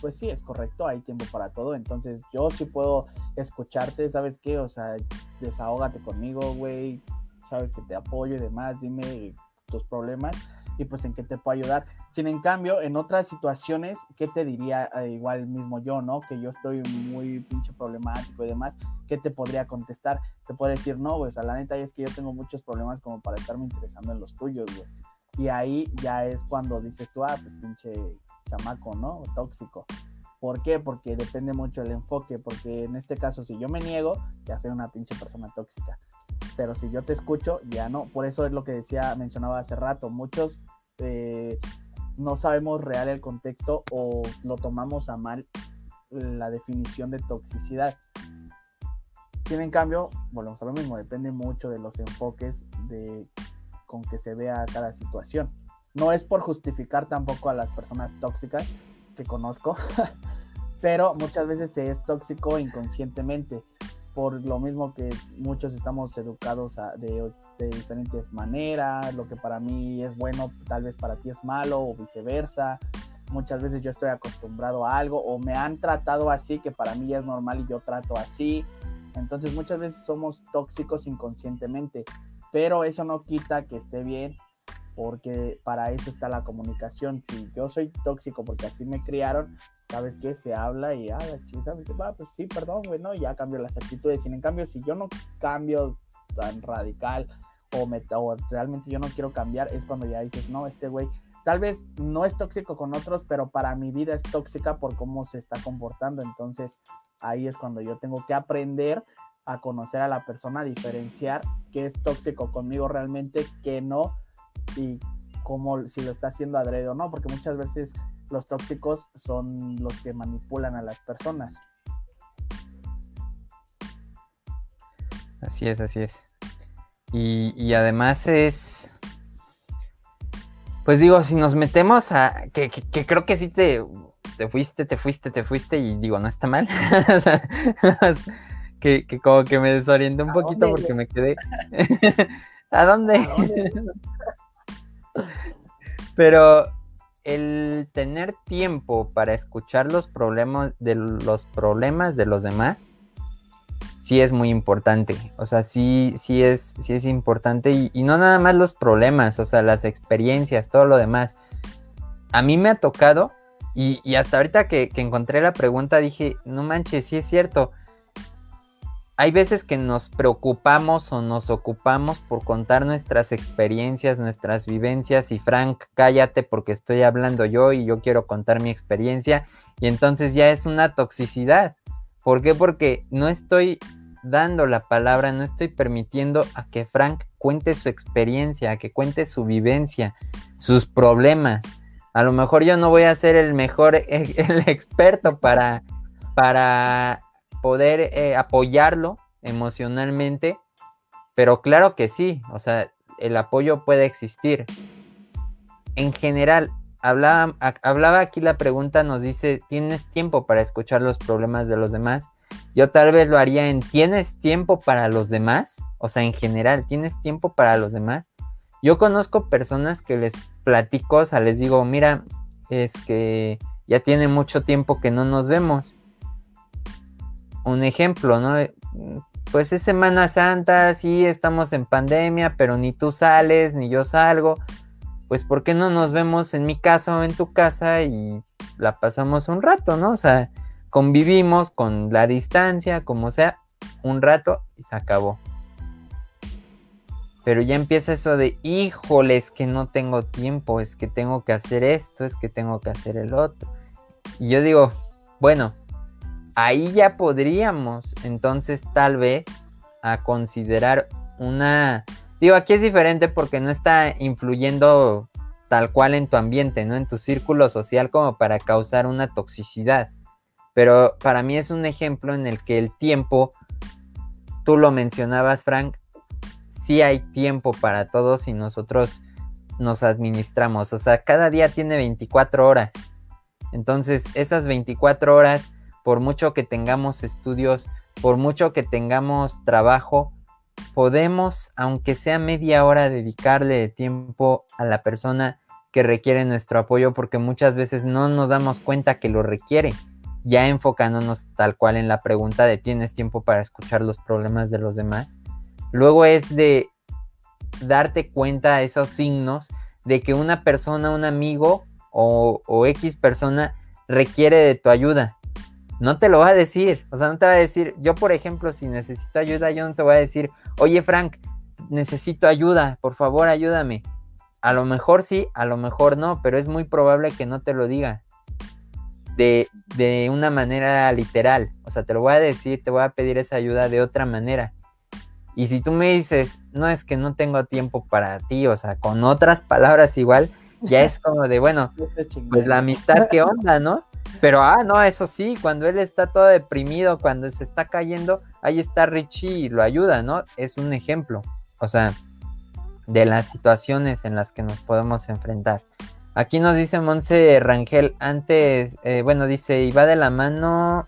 pues sí, es correcto, hay tiempo para todo, entonces yo sí puedo escucharte, ¿sabes qué? O sea, desahógate conmigo, güey, sabes que te apoyo y demás, dime tus problemas y pues en qué te puedo ayudar. Sin en cambio, en otras situaciones, ¿qué te diría eh, igual mismo yo, no? Que yo estoy muy pinche problemático y demás, ¿qué te podría contestar? Te puedo decir, no, pues a la neta es que yo tengo muchos problemas como para estarme interesando en los tuyos, güey. Y ahí ya es cuando dices tú, ah, pues pinche chamaco, ¿no? Tóxico. ¿Por qué? Porque depende mucho del enfoque, porque en este caso si yo me niego, ya soy una pinche persona tóxica. Pero si yo te escucho, ya no. Por eso es lo que decía, mencionaba hace rato. Muchos eh, no sabemos real el contexto o lo tomamos a mal la definición de toxicidad. Sin en cambio, volvemos a lo mismo, depende mucho de los enfoques de con que se vea cada situación. No es por justificar tampoco a las personas tóxicas que conozco, pero muchas veces se es tóxico inconscientemente, por lo mismo que muchos estamos educados de, diferentes maneras, lo que para mí es bueno tal vez para ti es malo o viceversa. Muchas veces yo estoy acostumbrado a algo o me han tratado así que para mí es normal y yo trato así. Entonces muchas veces somos tóxicos inconscientemente, pero eso no quita que esté bien porque para eso está la comunicación. Si yo soy tóxico porque así me criaron, ¿sabes qué? Se habla y, ah, ¿sabes qué? Va, pues sí, perdón, güey, ¿no? Ya cambio las actitudes. Sin en cambio, si yo no cambio tan radical o, me, o realmente yo no quiero cambiar, es cuando ya dices, no, este güey tal vez no es tóxico con otros, pero para mi vida es tóxica por cómo se está comportando. Entonces ahí es cuando yo tengo que aprender a conocer a la persona, diferenciar qué es tóxico conmigo realmente, qué no, y cómo si lo está haciendo adrede o no, porque muchas veces los tóxicos son los que manipulan a las personas. Así es, así es. Y, además es, pues digo, si nos metemos a, que, creo que sí te, te fuiste, te fuiste, te fuiste y digo, no está mal. que, como que me desorienté un poquito porque me quedé. ¿A dónde? Pero el tener tiempo para escuchar los problemas de los problemas de los demás sí es muy importante. O sea, sí, sí es, sí es importante. Y, no nada más los problemas, o sea, las experiencias, todo lo demás. A mí me ha tocado, y, hasta ahorita que, que, encontré la pregunta dije, no manches, sí es cierto. Hay veces que nos preocupamos o nos ocupamos por contar nuestras experiencias, nuestras vivencias y Frank, cállate porque estoy hablando yo y yo quiero contar mi experiencia y entonces ya es una toxicidad. ¿Por qué? Porque no estoy dando la palabra, no estoy permitiendo a que Frank cuente su experiencia, a que cuente su vivencia, sus problemas. A lo mejor yo no voy a ser el mejor, el experto para, para poder eh, apoyarlo emocionalmente, pero claro que sí, o sea, el apoyo puede existir. En general, hablaba, aquí la pregunta, nos dice, ¿tienes tiempo para escuchar los problemas de los demás? Yo tal vez lo haría en, ¿tienes tiempo para los demás? O sea, en general, ¿tienes tiempo para los demás? Yo conozco personas que les platico, o sea, les digo, mira, es que ya tiene mucho tiempo que no nos vemos. Un ejemplo, ¿no? Pues es Semana Santa, sí, estamos en pandemia, pero ni tú sales, ni yo salgo pues ¿por qué no nos vemos en mi casa o en tu casa y la pasamos un rato, ¿no? O sea, convivimos con la distancia, como sea, un rato y se acabó. Pero ya empieza eso de, híjole, es que no tengo tiempo, es que tengo que hacer esto, es que tengo que hacer el otro. Y yo digo, bueno, ahí ya podríamos entonces tal vez a considerar una Digo, aquí es diferente porque no está influyendo tal cual en tu ambiente, ¿no? En tu círculo social como para causar una toxicidad. Pero para mí es un ejemplo en el que el tiempo, tú lo mencionabas, Frank, sí hay tiempo para todos y nosotros nos administramos. O sea, cada día tiene 24 horas. Entonces, esas 24 horas, por mucho que tengamos estudios, por mucho que tengamos trabajo, podemos, aunque sea media hora, dedicarle tiempo a la persona que requiere nuestro apoyo porque muchas veces no nos damos cuenta que lo requiere. Ya enfocándonos tal cual en la pregunta de ¿tienes tiempo para escuchar los problemas de los demás? Luego es de darte cuenta de esos signos de que una persona, un amigo o, o X persona requiere de tu ayuda no te lo va a decir. O sea, no te va a decir, yo por ejemplo, si necesito ayuda, yo no te voy a decir, oye Frank, necesito ayuda, por favor ayúdame. A lo mejor sí, a lo mejor no, pero es muy probable que no te lo diga de, de una manera literal. O sea, te lo voy a decir, te voy a pedir esa ayuda de otra manera. Y si tú me dices, no es que no tengo tiempo para ti, o sea, con otras palabras igual, ya es como de, bueno, pues la amistad, ¿qué onda, no? Pero, ah, no, eso sí, cuando él está todo deprimido, cuando se está cayendo, ahí está Richie y lo ayuda, ¿no? Es un ejemplo, o sea, de las situaciones en las que nos podemos enfrentar. Aquí nos dice Monse Rangel, antes, eh, bueno, dice, y va de la mano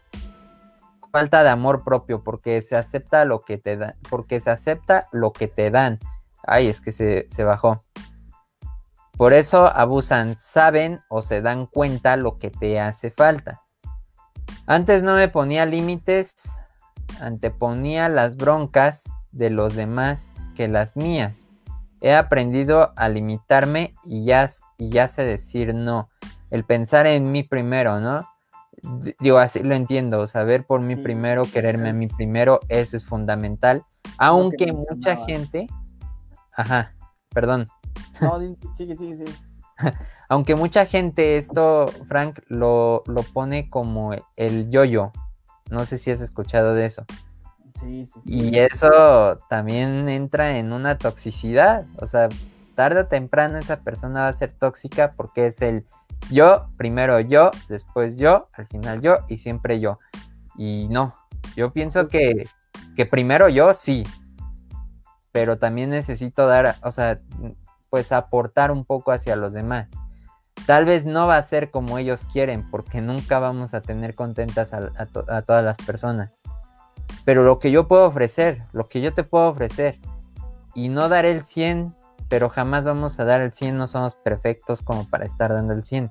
falta de amor propio, porque se acepta lo que te dan, porque se acepta lo que te dan. Ay, es que se, se bajó. Por eso abusan, saben o se dan cuenta lo que te hace falta. Antes no me ponía límites, anteponía las broncas de los demás que las mías. He aprendido a limitarme y ya, y ya sé decir no. El pensar en mí primero, ¿no? Digo, así lo entiendo, saber por mí primero, quererme a mí primero, eso es fundamental. Aunque mucha gente... Ajá, perdón. No, sigue, sigue, sigue. Aunque mucha gente esto, Frank, lo, pone como el yoyo. No sé si has escuchado de eso. Sí, sí, sí. Y eso también entra en una toxicidad. O sea, tarde o temprano esa persona va a ser tóxica porque es el yo, primero yo, después yo, al final yo y siempre yo. Y no, yo pienso que, que primero yo sí, pero también necesito dar, o sea, pues aportar un poco hacia los demás. Tal vez no va a ser como ellos quieren, porque nunca vamos a tener contentas a, todas las personas. pero lo que yo puedo ofrecer, lo que yo te puedo ofrecer, y no dar el 100, pero jamás vamos a dar el 100, no somos perfectos como para estar dando el 100.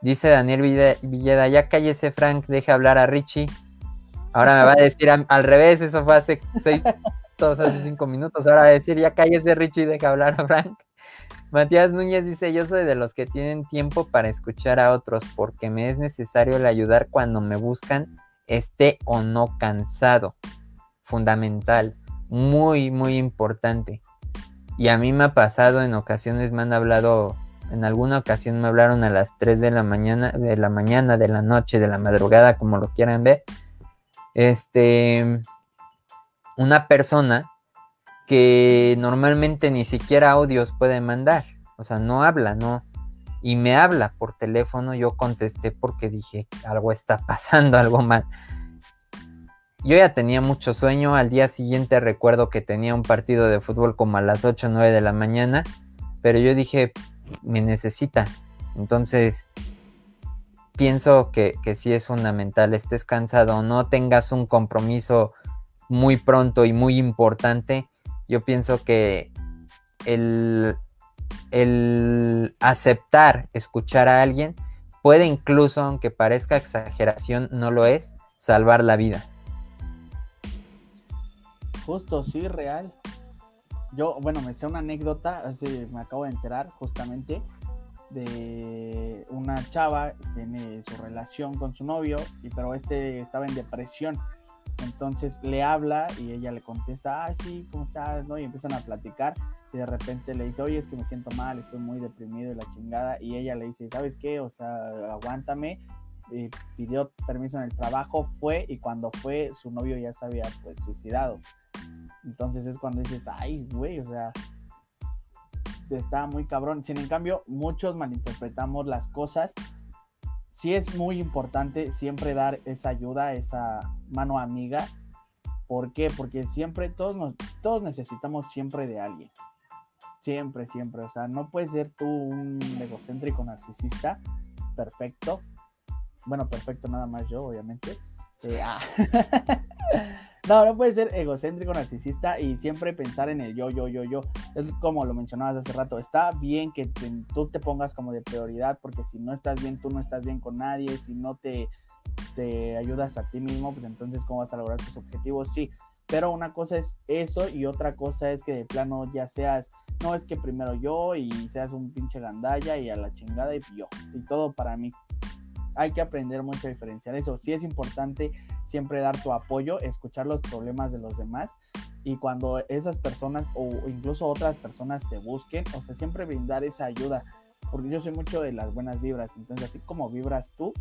Dice Daniel Villeda, ya cállese Frank, deje hablar a Richie. Ahora me va a decir al revés, eso fue hace seis, todos hace cinco minutos. Ahora va a decir, ya cállese Richie, deja hablar a Frank. Matías Núñez dice, yo soy de los que tienen tiempo para escuchar a otros porque me es necesario el ayudar cuando me buscan, esté o no cansado. Fundamental, muy, muy importante. Y a mí me ha pasado en ocasiones, me han hablado, en alguna ocasión me hablaron a las 3 de la mañana, de la mañana, de la noche, de la madrugada, como lo quieran ver. Este, una persona que normalmente ni siquiera audios puede mandar, o sea, no habla, no. Y me habla por teléfono, yo contesté porque dije, algo está pasando, algo mal. Yo ya tenía mucho sueño, al día siguiente recuerdo que tenía un partido de fútbol como a las 8 o 9 de la mañana, pero yo dije, me necesita. Entonces, pienso que, que sí es fundamental, estés cansado no tengas un compromiso muy pronto y muy importante, yo pienso que el, aceptar escuchar a alguien puede incluso, aunque parezca exageración, no lo es, salvar la vida. Justo, sí, real. Yo, bueno, me sé una anécdota, me acabo de enterar justamente de una chava tiene su relación con su novio, y pero este estaba en depresión entonces le habla y ella le contesta, ah, sí, ¿cómo estás? ¿No? Y empiezan a platicar y de repente le dice, oye, es que me siento mal, estoy muy deprimido y la chingada. Y ella le dice, ¿sabes qué? O sea, aguántame. Y pidió permiso en el trabajo, fue y cuando fue su novio ya se había pues suicidado. Entonces es cuando dices, ay, güey, o sea, está muy cabrón. Sin en cambio, muchos malinterpretamos las cosas sí es muy importante siempre dar esa ayuda, esa mano amiga. ¿Por qué? Porque siempre todos, nos, todos necesitamos siempre de alguien. Siempre, siempre. O sea, no puedes ser tú un egocéntrico narcisista. Perfecto. Bueno, perfecto nada más yo, obviamente. Eh, ah. No, no puede ser egocéntrico, narcisista y siempre pensar en el yo, yo, yo, yo. Es como lo mencionabas hace rato. Está bien que tú te pongas como de prioridad porque si no estás bien, tú no estás bien con nadie. Si no te, te ayudas a ti mismo, pues entonces ¿cómo vas a lograr tus objetivos? Sí, pero una cosa es eso y otra cosa es que de plano ya seas, no es que primero yo y seas un pinche gandalla y a la chingada y yo. Y todo para mí. Hay que aprender mucho a diferenciar eso. Sí es importante siempre dar tu apoyo, escuchar los problemas de los demás y cuando esas personas o incluso otras personas te busquen, o sea, siempre brindar esa ayuda, porque yo soy mucho de las buenas vibras, entonces así como vibras tú,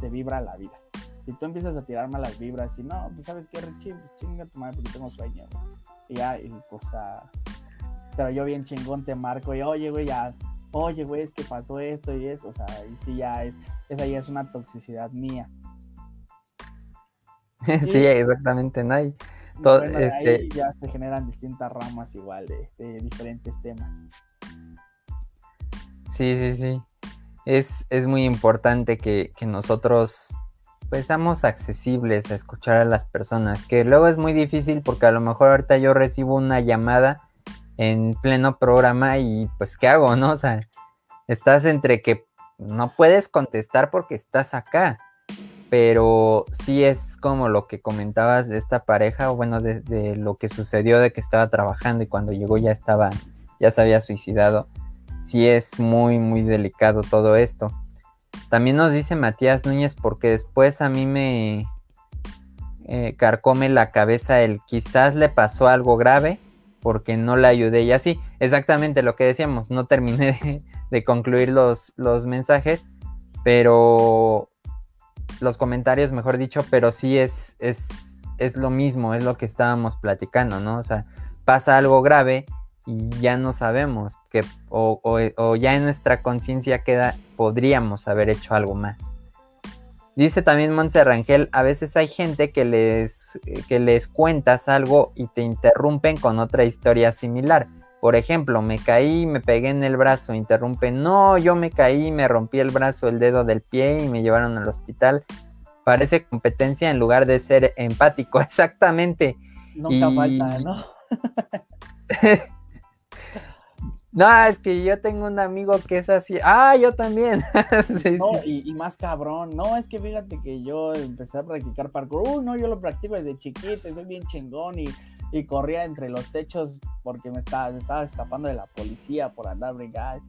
te vibra la vida. Si tú empiezas a tirar malas vibras y no, pues sabes qué, Richie, pues, chinga tu madre porque tengo sueño. Y ya, y pero yo bien chingón te marco y oye, güey, ya, oye, güey, es que pasó esto y eso, o sea, y sí ya es, esa ya es una toxicidad mía. sí, exactamente, no hay. Este ya se generan distintas ramas igual de, diferentes temas. Sí, sí, sí. Es, es muy importante que, nosotros pues seamos accesibles a escuchar a las personas, que luego es muy difícil porque a lo mejor ahorita yo recibo una llamada en pleno programa y pues ¿qué hago? ¿No? O sea, estás entre que no puedes contestar porque estás acá pero sí es como lo que comentabas de esta pareja, o bueno, de, lo que sucedió de que estaba trabajando y cuando llegó ya estaba, ya se había suicidado. Sí es muy, muy delicado todo esto. También nos dice Matías Núñez, porque después a mí me eh, carcome la cabeza el quizás le pasó algo grave porque no la ayudé y así, exactamente lo que decíamos, no terminé de, de concluir los, los mensajes, pero los comentarios, mejor dicho, pero sí es, es, es lo mismo, es lo que estábamos platicando, ¿no? O sea, pasa algo grave y ya no sabemos, que, o, o, ya en nuestra conciencia queda, podríamos haber hecho algo más. Dice también Montse Rangel, a veces hay gente que les, que les cuentas algo y te interrumpen con otra historia similar. Por ejemplo, me caí, me pegué en el brazo, interrumpe, no, yo me caí, me rompí el brazo, el dedo del pie y me llevaron al hospital. parece competencia en lugar de ser empático, exactamente. Nunca falta, ¿no? no, es que yo tengo un amigo que es así. Ah, yo también. no, Y, más cabrón. No, es que fíjate que yo empecé a practicar parkour. Uh, no, yo lo practico desde chiquito, soy bien chingón y, corría entre los techos porque me estaba, estaba escapando de la policía por andar brincando.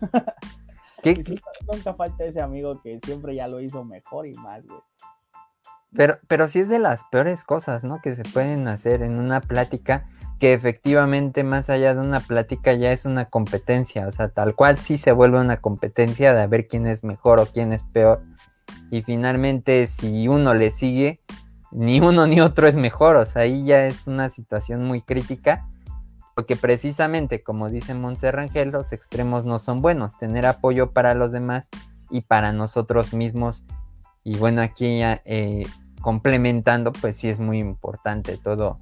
¿Qué, Nunca falta ese amigo que siempre ya lo hizo mejor y más, güey. Pero, pero sí es de las peores cosas, ¿no? Que se pueden hacer en una plática, que efectivamente más allá de una plática ya es una competencia, o sea, tal cual sí se vuelve una competencia de ver quién es mejor o quién es peor. Y finalmente si uno le sigue, ni uno ni otro es mejor, o sea, ahí ya es una situación muy crítica, porque precisamente, como dice Montserrangel, los extremos no son buenos, tener apoyo para los demás y para nosotros mismos y bueno, aquí eh, complementando, pues sí es muy importante todo,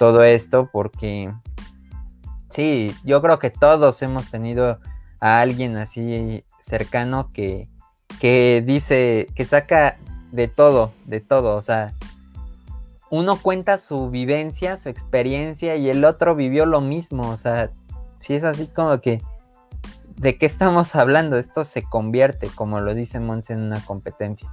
todo esto porque sí, yo creo que todos hemos tenido a alguien así cercano que, que dice, que saca de todo, de todo, o sea, uno cuenta su vivencia, su experiencia y el otro vivió lo mismo, o sea, si es así como que, ¿de qué estamos hablando? Esto se convierte, como lo dice Monse, en una competencia.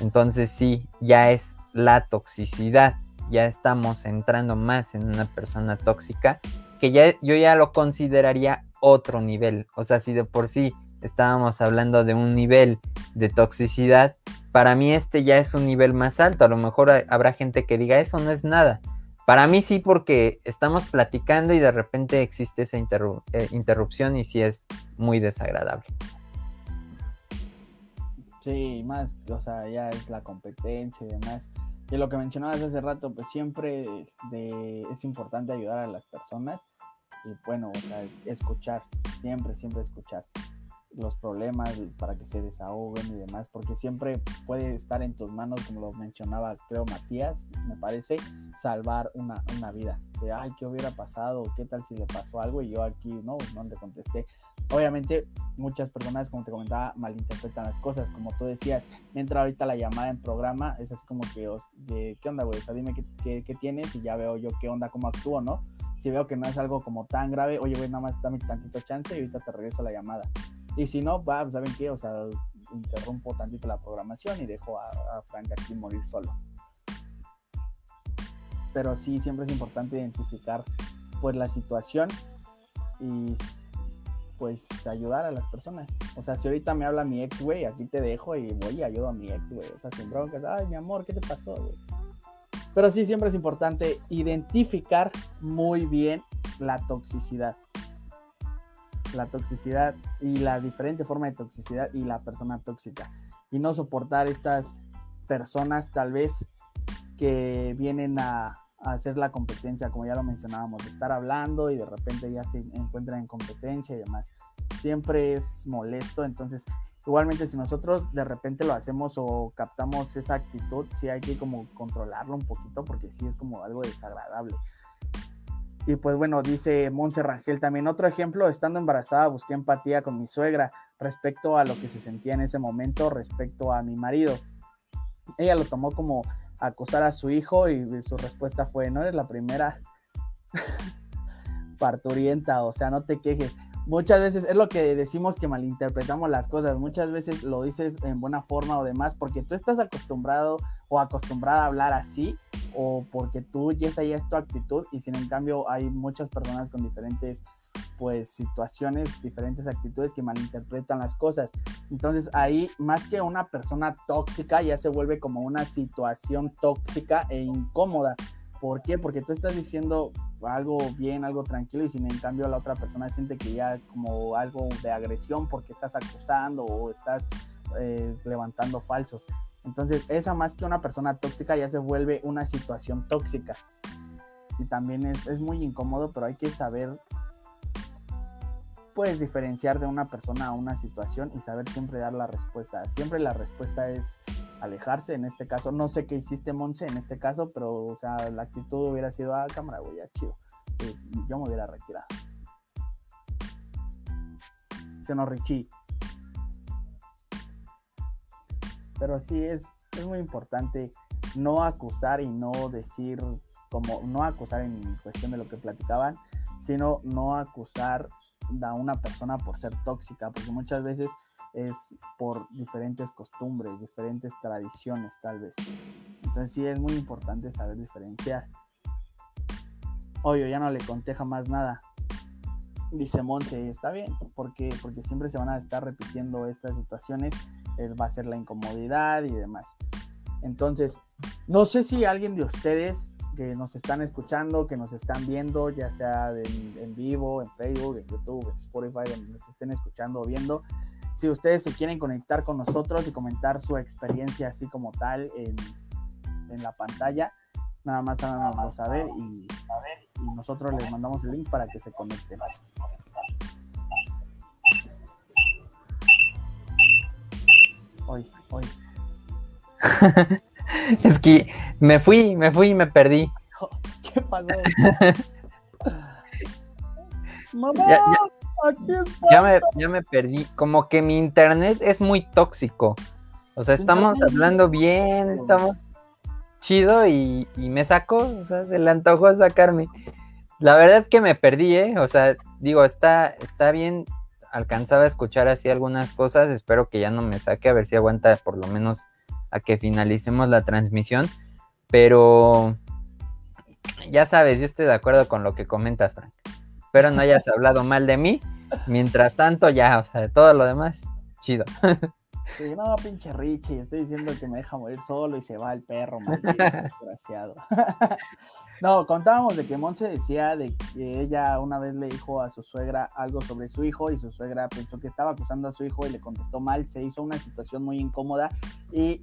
Entonces sí, ya es la toxicidad, ya estamos entrando más en una persona tóxica, que ya yo ya lo consideraría otro nivel. O sea, si de por sí estábamos hablando de un nivel de toxicidad, para mí este ya es un nivel más alto. A lo mejor habrá gente que diga eso no es nada. Para mí sí, porque estamos platicando y de repente existe esa eh, interrupción y sí es muy desagradable. Sí, más, o sea, ya es la competencia y demás. Y lo que mencionabas hace rato, pues siempre es importante ayudar a las personas y bueno, o sea, escuchar, siempre, siempre escuchar los problemas para que se desahoguen y demás, porque siempre puede estar en tus manos, como lo mencionaba, creo, Matías, me parece, salvar una, una vida. De, ay, ¿qué hubiera pasado? ¿Qué tal si le pasó algo? Y yo aquí, no, no le contesté. Obviamente, muchas personas, como te comentaba, malinterpretan las cosas. Como tú decías, me entra ahorita la llamada en programa, es como que, ¿qué onda, güey? O sea, dime qué, qué, tienes y ya veo yo qué onda, cómo actúo, ¿no? Si veo que no es algo como tan grave, oye, güey, nada más dame tantito chance y ahorita te regreso la llamada. Y si no, va, ¿saben qué? O sea, interrumpo tantito la programación y dejo a, Frank aquí morir solo. Pero sí, siempre es importante identificar pues la situación y pues ayudar a las personas. O sea, si ahorita me habla mi ex, güey, aquí te dejo y voy y ayudo a mi ex, güey. O sea, sin broncas, ay, mi amor, ¿qué te pasó, güey? Pero sí, siempre es importante identificar muy bien la toxicidad la toxicidad y la diferente forma de toxicidad y la persona tóxica. Y no soportar estas personas tal vez que vienen a, hacer la competencia, como ya lo mencionábamos, estar hablando y de repente ya se encuentran en competencia y demás. Siempre es molesto, entonces igualmente si nosotros de repente lo hacemos o captamos esa actitud, sí hay que como controlarlo un poquito porque sí es como algo desagradable. Y pues bueno, dice Monse Rangel también. Otro ejemplo, estando embarazada, busqué empatía con mi suegra respecto a lo que se sentía en ese momento respecto a mi marido. Ella lo tomó como acosar a su hijo y su respuesta fue, no eres la primera parturienta, o sea, no te quejes. Muchas veces es lo que decimos que malinterpretamos las cosas, muchas veces lo dices en buena forma o demás, porque tú estás acostumbrado o acostumbrada a hablar así o porque tú ya es tu actitud y sin en cambio hay muchas personas con diferentes pues situaciones, diferentes actitudes que malinterpretan las cosas. Entonces ahí más que una persona tóxica ya se vuelve como una situación tóxica e incómoda. ¿Por qué? Porque tú estás diciendo algo bien, algo tranquilo y sin en cambio la otra persona siente que ya como algo de agresión porque estás acusando o estás eh, levantando falsos. Entonces, esa más que una persona tóxica ya se vuelve una situación tóxica. Y también es, muy incómodo, pero hay que saber, pues, diferenciar de una persona a una situación y saber siempre dar la respuesta. Siempre la respuesta es alejarse, en este caso. No sé qué hiciste, Monse, en este caso, pero, o sea, la actitud hubiera sido, ah, cámara, güey, ya chido. yo me hubiera retirado. ¿Sí no, Richie? Pero sí es, es muy importante no acusar y no decir, como no acusar en cuestión de lo que platicaban, sino no acusar a una persona por ser tóxica, porque muchas veces es por diferentes costumbres, diferentes tradiciones tal vez. Entonces sí es muy importante saber diferenciar. Oye, ya no le conté jamás nada. Dice Monse, está bien, porque, porque siempre se van a estar repitiendo estas situaciones, va a ser la incomodidad y demás. Entonces, no sé si alguien de ustedes que nos están escuchando, que nos están viendo, ya sea en vivo, en Facebook, en YouTube, en Spotify, donde nos estén escuchando o viendo, si ustedes se quieren conectar con nosotros y comentar su experiencia así como tal en, la pantalla, nada más háganoslo saber y, y nosotros les mandamos el link para que se conecten. Hoy, hoy. es que me fui, me fui y me perdí. ¿Qué pasó? Mamá, ya, me, ya me perdí. Como que mi internet es muy tóxico. O sea, estamos hablando bien, estamos chido y, me sacó, o sea, se le antojó sacarme. La verdad que me perdí, ¿eh? O sea, digo, está, está bien, alcanzaba a escuchar así algunas cosas, espero que ya no me saque, a ver si aguanta por lo menos a que finalicemos la transmisión, pero ya sabes, yo estoy de acuerdo con lo que comentas, Frank. Espero no hayas hablado mal de mí. Mientras tanto, ya, o sea, de todo lo demás, chido. Sí, no, pinche Richie, estoy diciendo que me deja morir solo y se va el perro, maldito, desgraciado. no, contábamos de que Monse decía de que ella una vez le dijo a su suegra algo sobre su hijo y su suegra pensó que estaba acusando a su hijo y le contestó mal, se hizo una situación muy incómoda y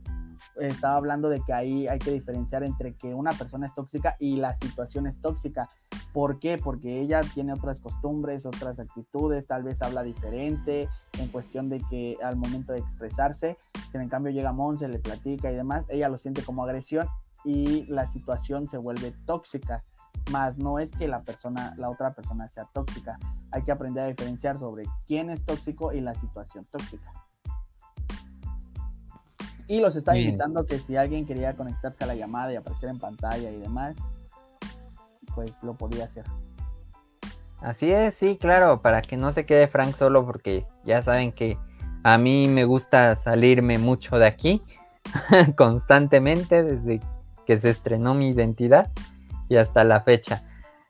estaba hablando de que ahí hay que diferenciar entre que una persona es tóxica y la situación es tóxica. ¿Por qué? Porque ella tiene otras costumbres, otras actitudes, tal vez habla diferente en cuestión de que al momento de expresarse, si en cambio llega Monse, le platica y demás, ella lo siente como agresión y la situación se vuelve tóxica. Más no es que la persona, la otra persona sea tóxica. Hay que aprender a diferenciar sobre quién es tóxico y la situación tóxica. Y los está invitando que si alguien quería conectarse a la llamada y aparecer en pantalla y demás, pues lo podía hacer. Así es, sí, claro, para que no se quede Frank solo, porque ya saben que a mí me gusta salirme mucho de aquí, constantemente, desde que se estrenó mi identidad y hasta la fecha.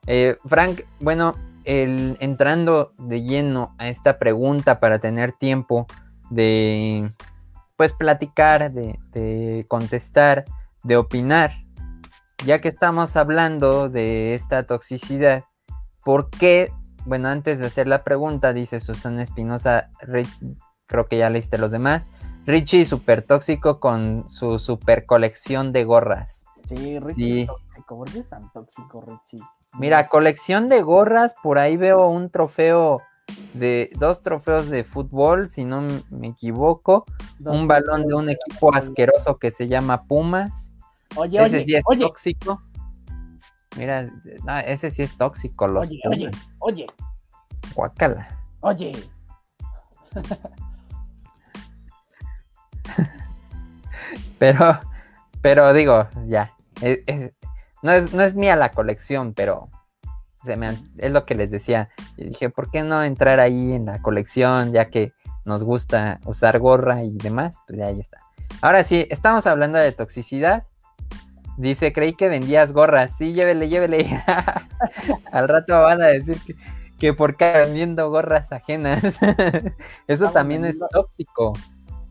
Eh, Frank, bueno, el, entrando de lleno a esta pregunta para tener tiempo de pues platicar, de, contestar, de opinar. Ya que estamos hablando de esta toxicidad, ¿por qué? Bueno, antes de hacer la pregunta, dice Susana Espinosa, creo que ya leíste los demás. Richie súper tóxico con su super colección de gorras. Sí, Richie tóxico. ¿Por qué es tan tóxico, Richie? Mira, colección de gorras, por ahí veo un trofeo de dos trofeos de fútbol, si no me equivoco, un balón de un equipo asqueroso que se llama Pumas. Oye, ese sí es tóxico. Mira, ese sí es tóxico, los oye, Oye, oye. Guacala. Oye. pero, pero digo, ya. no, es, no es mía la colección, pero es lo que les decía. Y dije, ¿por qué no entrar ahí en la colección? Ya que nos gusta usar gorra y demás, pues ya ahí está. Ahora sí, estamos hablando de toxicidad. Dice, creí que vendías gorras. Sí, llévele, llévele. Al rato van a decir que, que por qué vendiendo gorras ajenas. Eso también es tóxico.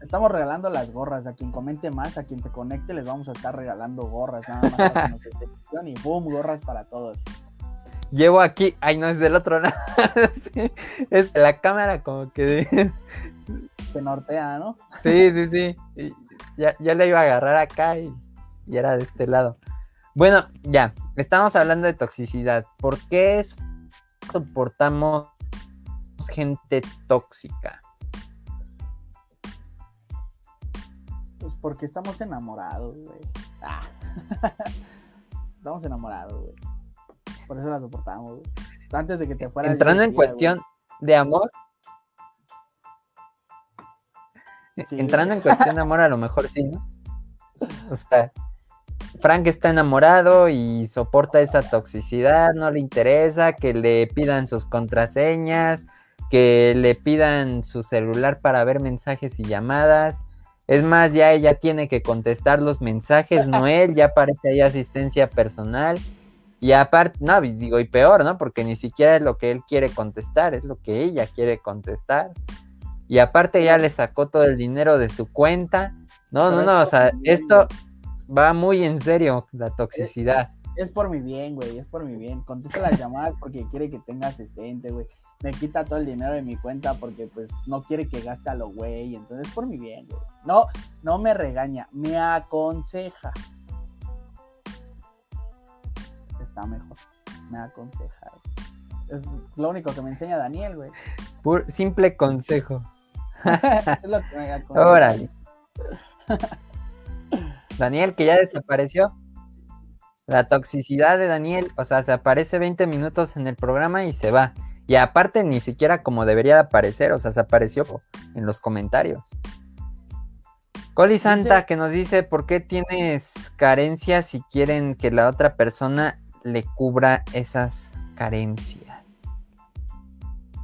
Estamos regalando las gorras. A quien comente más, a quien se conecte, les vamos a estar regalando gorras. Nada más. y boom, gorras para todos llevo aquí, ay no es del otro lado, es la cámara como que se nortea, ¿no? Sí, sí, sí, ya, ya le iba a agarrar acá y, era de este lado. Bueno, ya, estamos hablando de toxicidad. ¿Por qué soportamos gente tóxica? Pues porque estamos enamorados, güey. Ah. estamos enamorados, güey. Por eso la soportamos, Antes de que te fuera. Entrando en cuestión de amor. Entrando en cuestión de amor, a lo mejor sí, ¿no? O sea, Frank está enamorado y soporta esa toxicidad, no le interesa que le pidan sus contraseñas, que le pidan su celular para ver mensajes y llamadas. Es más, ya ella tiene que contestar los mensajes, no él, ya aparece ahí asistencia personal. Y aparte, no, digo, y peor, ¿no? Porque ni siquiera es lo que él quiere contestar, es lo que ella quiere contestar. Y aparte ya le sacó todo el dinero de su cuenta. No, no, no, o sea, esto va muy en serio, la toxicidad. Es, por mi bien, güey, es por mi bien. Contesta las llamadas porque quiere que tenga asistente, güey. Me quita todo el dinero de mi cuenta porque pues no quiere que gaste a lo güey. Entonces es por mi bien, güey. No, no me regaña, me aconseja. Está mejor, me aconseja. Es lo único que me enseña Daniel, güey. Simple consejo. es lo que me aconseja. Órale. Daniel, que ya desapareció. La toxicidad de Daniel, o sea, se aparece 20 minutos en el programa y se va. Y aparte ni siquiera como debería de aparecer, o sea, se apareció en los comentarios. Coli Santa que nos dice por qué tienes carencias si quieren que la otra persona le cubra esas carencias.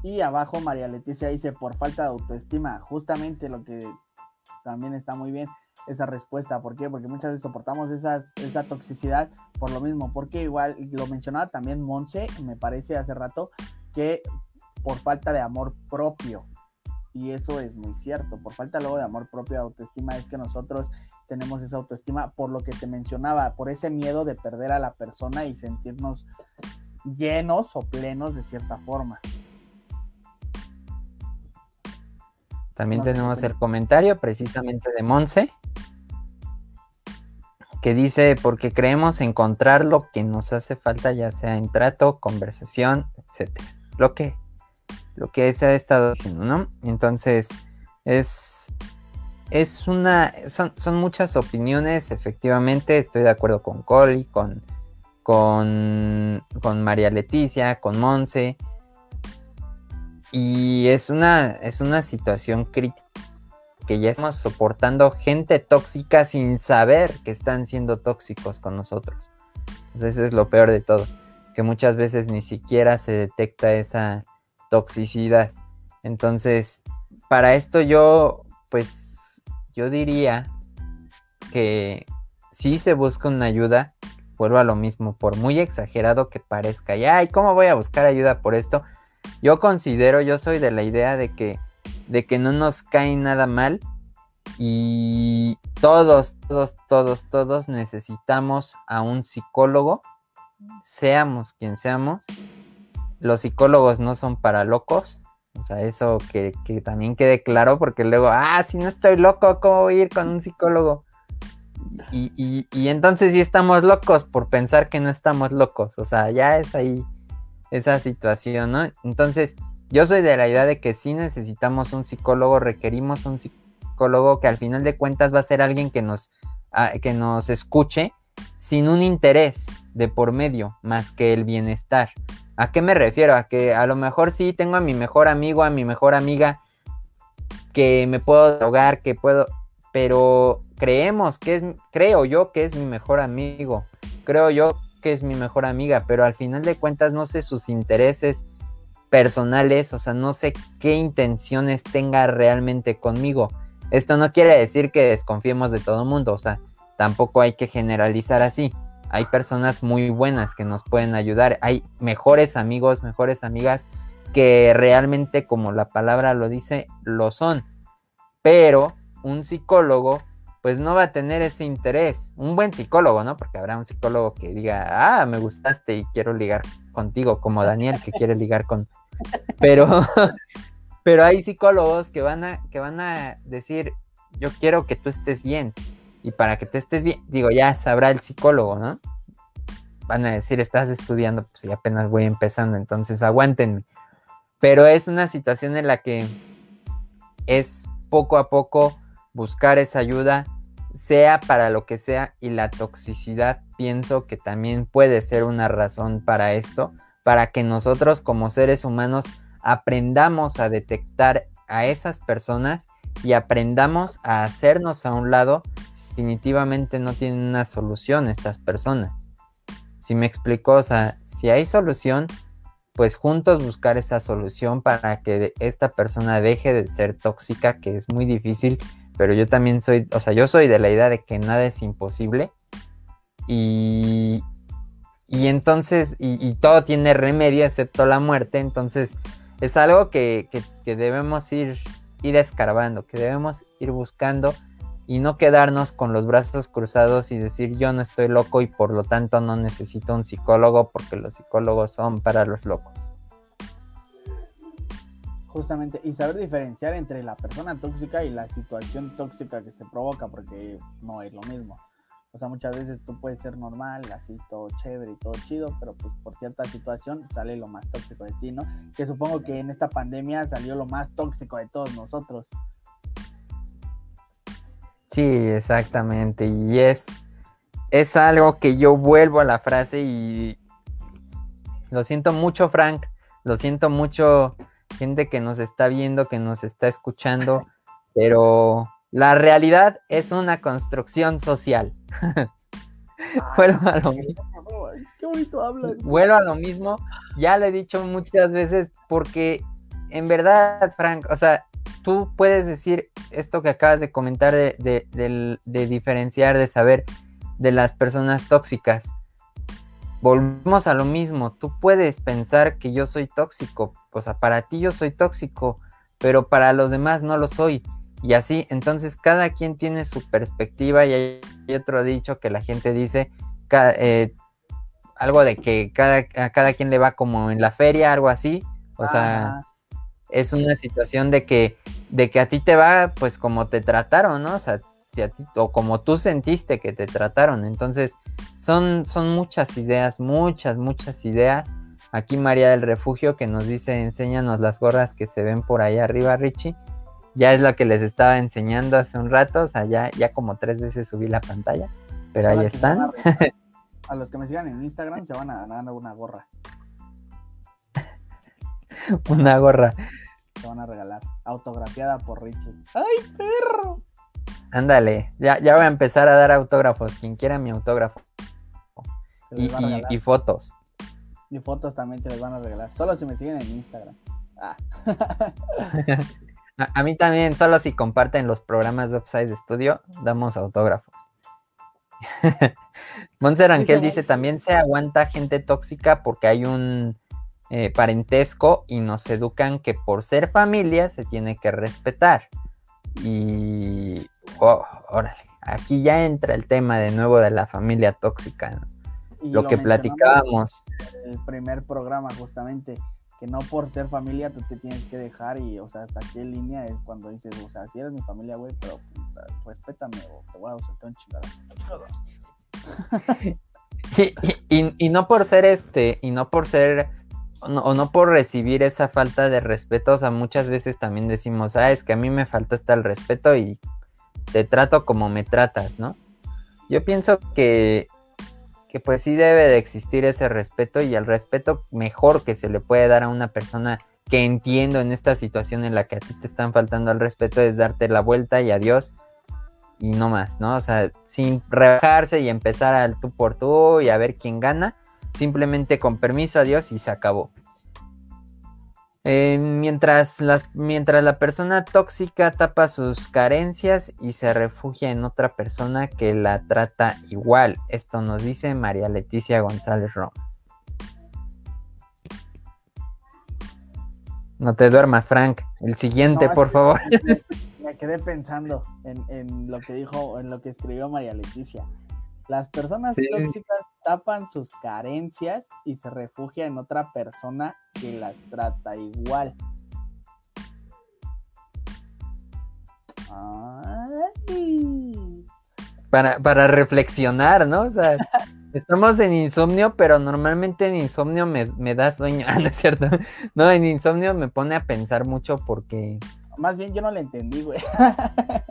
Y abajo María Leticia dice por falta de autoestima, justamente lo que también está muy bien esa respuesta. ¿Por qué? Porque muchas veces soportamos esa toxicidad por lo mismo. Porque igual lo mencionaba también Monse, me parece hace rato, que por falta de amor propio. Y eso es muy cierto. Por falta luego de amor propio, de autoestima, es que nosotros tenemos esa autoestima por lo que te mencionaba, por ese miedo de perder a la persona y sentirnos llenos o plenos de cierta forma. También tenemos el comentario precisamente de Monse, que dice, porque creemos encontrar lo que nos hace falta, ya sea en trato, conversación, etc. Lo que, lo que se ha estado haciendo, ¿no? Entonces, es, es una, son, son muchas opiniones, efectivamente, estoy de acuerdo con Coli, con, con, con María Leticia, con Monse, y es una, es una situación crítica que ya estamos soportando gente tóxica sin saber que están siendo tóxicos con nosotros. eso es lo peor de todo, que muchas veces ni siquiera se detecta esa toxicidad. Entonces, para esto yo, pues, yo diría que si se busca una ayuda, vuelvo a lo mismo, por muy exagerado que parezca, y ay, ¿cómo voy a buscar ayuda por esto? Yo considero, yo soy de la idea de que, de que no nos cae nada mal y todos, todos, todos, todos necesitamos a un psicólogo, seamos quien seamos. Los psicólogos no son para locos, o sea, eso que, que, también quede claro, porque luego, ah, si no estoy loco, ¿cómo voy a ir con un psicólogo? Y, y, y, entonces sí estamos locos por pensar que no estamos locos, o sea, ya es ahí esa situación, ¿no? Entonces, yo soy de la idea de que sí necesitamos un psicólogo, requerimos un psicólogo que al final de cuentas va a ser alguien que nos, ah, que nos escuche sin un interés de por medio más que el bienestar. ¿A qué me refiero? A que a lo mejor sí tengo a mi mejor amigo, a mi mejor amiga que me puedo drogar, que puedo, pero creemos que es, creo yo que es mi mejor amigo, creo yo que es mi mejor amiga, pero al final de cuentas no sé sus intereses personales, o sea, no sé qué intenciones tenga realmente conmigo. Esto no quiere decir que desconfiemos de todo el mundo, o sea, tampoco hay que generalizar así. Hay personas muy buenas que nos pueden ayudar, hay mejores amigos, mejores amigas que realmente, como la palabra lo dice, lo son. Pero un psicólogo pues no va a tener ese interés. Un buen psicólogo, ¿no? Porque habrá un psicólogo que diga, ah, me gustaste y quiero ligar contigo, como Daniel que quiere ligar con... Pero, pero hay psicólogos que van, a, que van a decir, yo quiero que tú estés bien. Y para que tú estés bien, digo, ya sabrá el psicólogo, ¿no? Van a decir, estás estudiando, pues ya apenas voy empezando, entonces aguántenme. Pero es una situación en la que es poco a poco buscar esa ayuda, sea para lo que sea, y la toxicidad pienso que también puede ser una razón para esto, para que nosotros como seres humanos aprendamos a detectar a esas personas y aprendamos a hacernos a un lado definitivamente no tienen una solución estas personas. Si me explico, o sea, si hay solución, pues juntos buscar esa solución para que esta persona deje de ser tóxica, que es muy difícil, pero yo también soy, o sea, yo soy de la idea de que nada es imposible. Y, y entonces, y, todo tiene remedio excepto la muerte, entonces es algo que, que debemos ir, ir escarbando, que debemos ir buscando y no quedarnos con los brazos cruzados y decir yo no estoy loco y por lo tanto no necesito un psicólogo porque los psicólogos son para los locos. Justamente, y saber diferenciar entre la persona tóxica y la situación tóxica que se provoca, porque no es lo mismo. O sea, muchas veces tú puedes ser normal, así todo chévere y todo chido, pero pues por cierta situación sale lo más tóxico de ti, ¿no? Que supongo que en esta pandemia salió lo más tóxico de todos nosotros. Sí, exactamente. Y es, es algo que yo vuelvo a la frase y lo siento mucho, Frank. Lo siento mucho, gente que nos está viendo, que nos está escuchando. Pero la realidad es una construcción social. vuelvo a lo mismo. Qué bonito hablas. Vuelvo a lo mismo. Ya lo he dicho muchas veces porque en verdad, Frank, o sea, tú puedes decir esto que acabas de comentar de, diferenciar, de saber de las personas tóxicas. Volvemos a lo mismo, tú puedes pensar que yo soy tóxico, o sea, para ti yo soy tóxico, pero para los demás no lo soy. Y así, entonces cada quien tiene su perspectiva y hay otro dicho que la gente dice, eh, algo de que cada, a cada quien le va como en la feria, algo así. O sea, es una situación de que, de que a ti te va pues como te trataron, ¿no? O sea, si a ti, o como tú sentiste que te trataron. Entonces, son, son muchas ideas, muchas, muchas ideas. Aquí María del Refugio que nos dice, enséñanos las gorras que se ven por ahí arriba, Richie. Ya es lo que les estaba enseñando hace un rato, o sea, ya, ya como tres veces subí la pantalla, pero ahí están. A, los que me sigan en Instagram se van a ganar una gorra. una gorra. Te van a regalar. Autografiada por Richie. ¡Ay, perro! Ándale, ya, ya voy a empezar a dar autógrafos. Quien quiera mi autógrafo. Y, fotos. Y fotos también se les van a regalar. Solo si me siguen en Instagram. Ah. a, mí también, solo si comparten los programas de Upside Studio, damos autógrafos. Monser Angel dice también se aguanta gente tóxica porque hay un eh, parentesco y nos educan que por ser familia se tiene que respetar. Y, oh, órale, aquí ya entra el tema de nuevo de la familia tóxica, lo, que platicábamos. El primer programa justamente, que no por ser familia tú te tienes que dejar y, o sea, hasta qué línea es cuando dices, o sea, si eres mi familia, güey, pero respétame o te voy a soltar un y, y, no por ser este, y no por ser o no por recibir esa falta de respeto, o sea, muchas veces también decimos, ah, es que a mí me falta hasta el respeto y te trato como me tratas, ¿no? Yo pienso que, que pues sí debe de existir ese respeto y el respeto mejor que se le puede dar a una persona que entiendo en esta situación en la que a ti te están faltando el respeto es darte la vuelta y adiós y no más, ¿no? O sea, sin rebajarse y empezar al tú por tú y a ver quién gana, simplemente con permiso, adiós y se acabó. Eh, mientras, mientras la persona tóxica tapa sus carencias y se refugia en otra persona que la trata igual. Esto nos dice María Leticia González Rom. No te duermas, Frank. El siguiente, por favor. Me quedé pensando en, en, lo que dijo, en lo que escribió María Leticia. Las personas tóxicas tapan sus carencias y se refugian en otra persona que las trata igual. Para, para reflexionar, ¿no? O sea, estamos en insomnio, pero normalmente en insomnio me, me da sueño. Ah, no es cierto. No, en insomnio me pone a pensar mucho porque más bien yo no le entendí, güey. a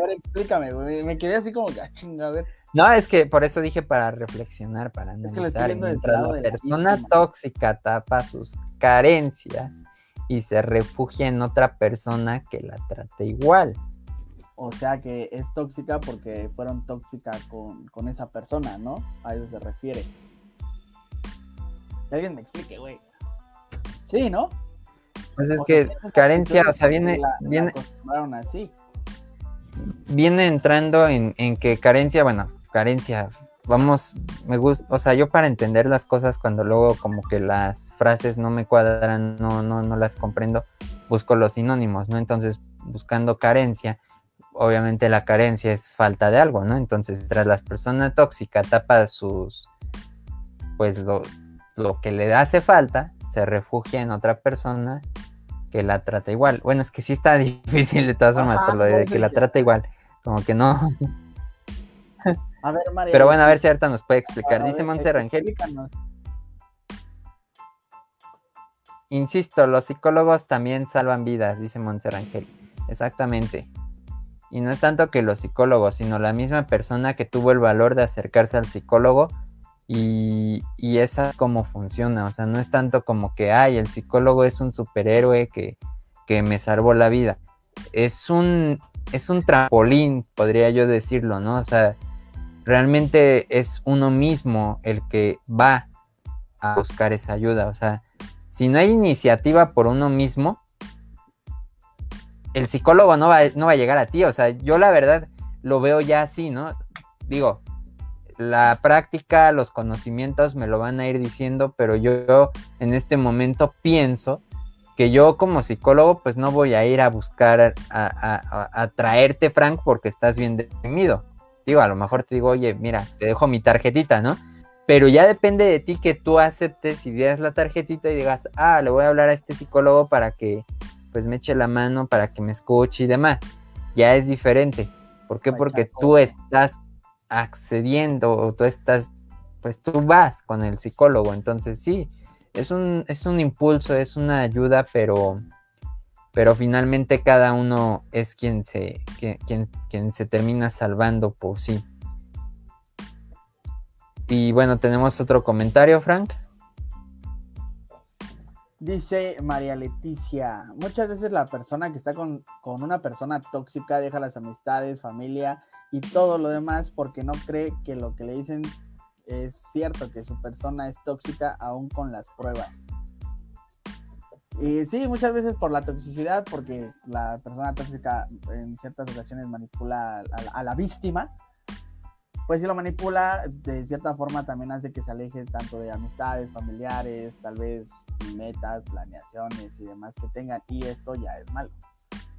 ver, explícame, güey. Me quedé así como que, ah, a ver. No, es que por eso dije para reflexionar, para analizar. Es que mientras la persona tóxica tapa sus carencias y se refugia en otra persona que la trate igual. o sea que es tóxica porque fueron tóxicas con, con esa persona, ¿no? A eso se refiere. Que alguien me explique, güey. Sí, ¿no? Pues es que carencia, o sea, viene, viene, así. viene entrando en, en que carencia, bueno, carencia, vamos, me gusta, o sea, yo para entender las cosas cuando luego como que las frases no me cuadran, no, no, no las comprendo, busco los sinónimos, ¿no? Entonces, buscando carencia, obviamente la carencia es falta de algo, ¿no? Entonces, tras la persona tóxica tapa sus, pues lo, lo que le hace falta, se refugia en otra persona que la trata igual. Bueno, es que sí está difícil de todas formas, por lo de que la trata igual, como que no. A ver, María. Pero bueno, a ver si ahorita nos puede explicar. Dice Montserrat Rangel. Insisto, los psicólogos también salvan vidas, dice Montserrat Rangel. Exactamente. Y no es tanto que los psicólogos, sino la misma persona que tuvo el valor de acercarse al psicólogo y, y esa cómo funciona. O sea, no es tanto como que, ay, el psicólogo es un superhéroe que, que me salvó la vida. Es un, es un trampolín, podría yo decirlo, ¿no? O sea, realmente es uno mismo el que va a buscar esa ayuda. O sea, si no hay iniciativa por uno mismo, el psicólogo no va, a llegar a ti. O sea, yo la verdad lo veo ya así, ¿no? Digo, la práctica, los conocimientos me lo van a ir diciendo, pero yo en este momento pienso que yo como psicólogo pues no voy a ir a buscar a, traerte Frank porque estás bien deprimido. Digo, a lo mejor te digo, oye, mira, te dejo mi tarjetita, ¿no? Pero ya depende de ti que tú aceptes y veas la tarjetita y digas, ah, le voy a hablar a este psicólogo para que pues me eche la mano, para que me escuche y demás. Ya es diferente. ¿Por qué? Porque tú estás accediendo o tú estás, pues tú vas con el psicólogo. Entonces sí, es un, es un impulso, es una ayuda, pero, pero finalmente cada uno es quien se, quien, quien se termina salvando por sí. Y bueno, tenemos otro comentario, Frank. Dice María Leticia, muchas veces la persona que está con, con, una persona tóxica deja las amistades, familia y todo lo demás porque no cree que lo que le dicen es cierto, que su persona es tóxica aún con las pruebas. Y sí, muchas veces por la toxicidad, porque la persona tóxica en ciertas ocasiones manipula a, la víctima, pues si lo manipula, de cierta forma también hace que se aleje tanto de amistades, familiares, tal vez metas, planeaciones y demás que tengan, y esto ya es malo.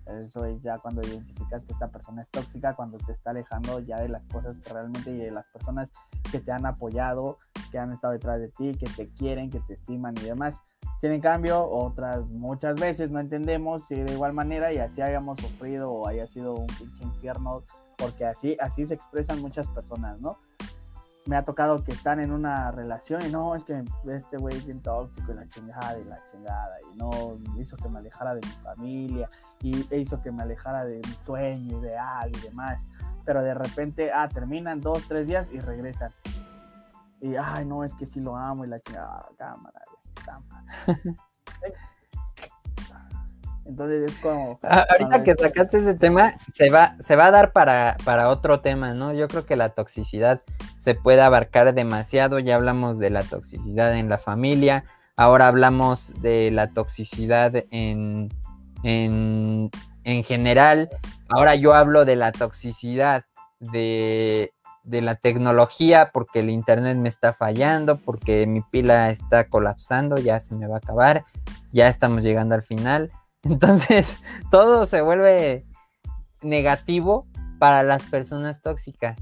Eso es ya cuando identificas que esta persona es tóxica, cuando te está alejando ya de las cosas que realmente y de las personas que te han apoyado, que han estado detrás de ti, que te quieren, que te estiman y demás. Sin en cambio, otras muchas veces no entendemos si de igual manera y así hayamos sufrido o haya sido un pinche infierno, porque así, así se expresan muchas personas, ¿no? me ha tocado que están en una relación y no, es que este güey es bien tóxico y la chingada y la chingada y no hizo que me alejara de mi familia y hizo que me alejara de mi sueño ideal y demás. Pero de repente, ah, terminan dos, tres días y regresan. Y, ay, no, es que sí lo amo y la chingada, cámara. Entonces es como... Ah, ahorita que sacaste ese tema, se va, se va a dar para, para otro tema, ¿no? Yo creo que la toxicidad se puede abarcar demasiado, ya hablamos de la toxicidad en la familia, ahora hablamos de la toxicidad en, en, en general, ahora yo hablo de la toxicidad de, de la tecnología porque el internet me está fallando, porque mi pila está colapsando, ya se me va a acabar, ya estamos llegando al final entonces, todo se vuelve negativo para las personas tóxicas.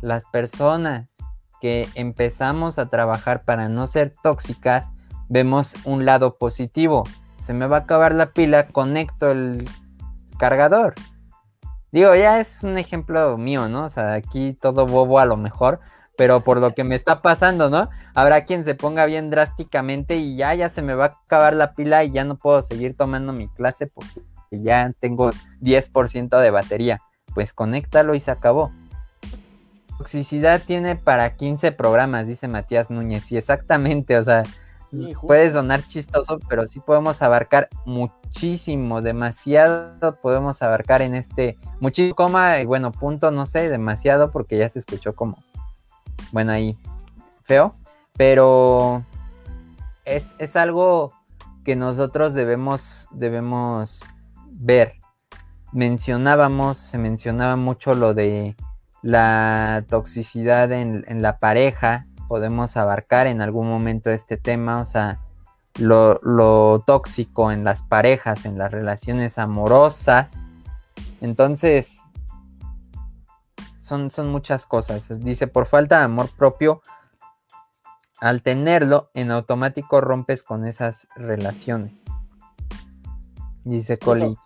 Las personas que empezamos a trabajar para no ser tóxicas, vemos un lado positivo. Se me va a acabar la pila, conecto el cargador. Digo, ya es un ejemplo mío, ¿no? O sea, aquí todo bobo a lo mejor, pero por lo que me está pasando, ¿no? Habrá quien se ponga bien drásticamente y ya, ya se me va a acabar la pila y ya no puedo seguir tomando mi clase porque ya tengo 10% de batería. Pues conéctalo y se acabó. Toxicidad tiene para 15 programas, dice Matías Núñez. Y exactamente, o sea, puede sonar chistoso, pero sí podemos abarcar muchísimo, demasiado podemos abarcar en este muchísimo coma, y bueno, punto, no sé, demasiado porque ya se escuchó como, bueno, ahí feo, pero es, es algo que nosotros debemos, debemos ver. Mencionábamos, se mencionaba mucho lo de la toxicidad en, la pareja, podemos abarcar en algún momento este tema, o sea, lo, tóxico en las parejas, en las relaciones amorosas. Entonces, son, son muchas cosas. Dice, por falta de amor propio, al tenerlo, en automático rompes con esas relaciones. Dice Coli.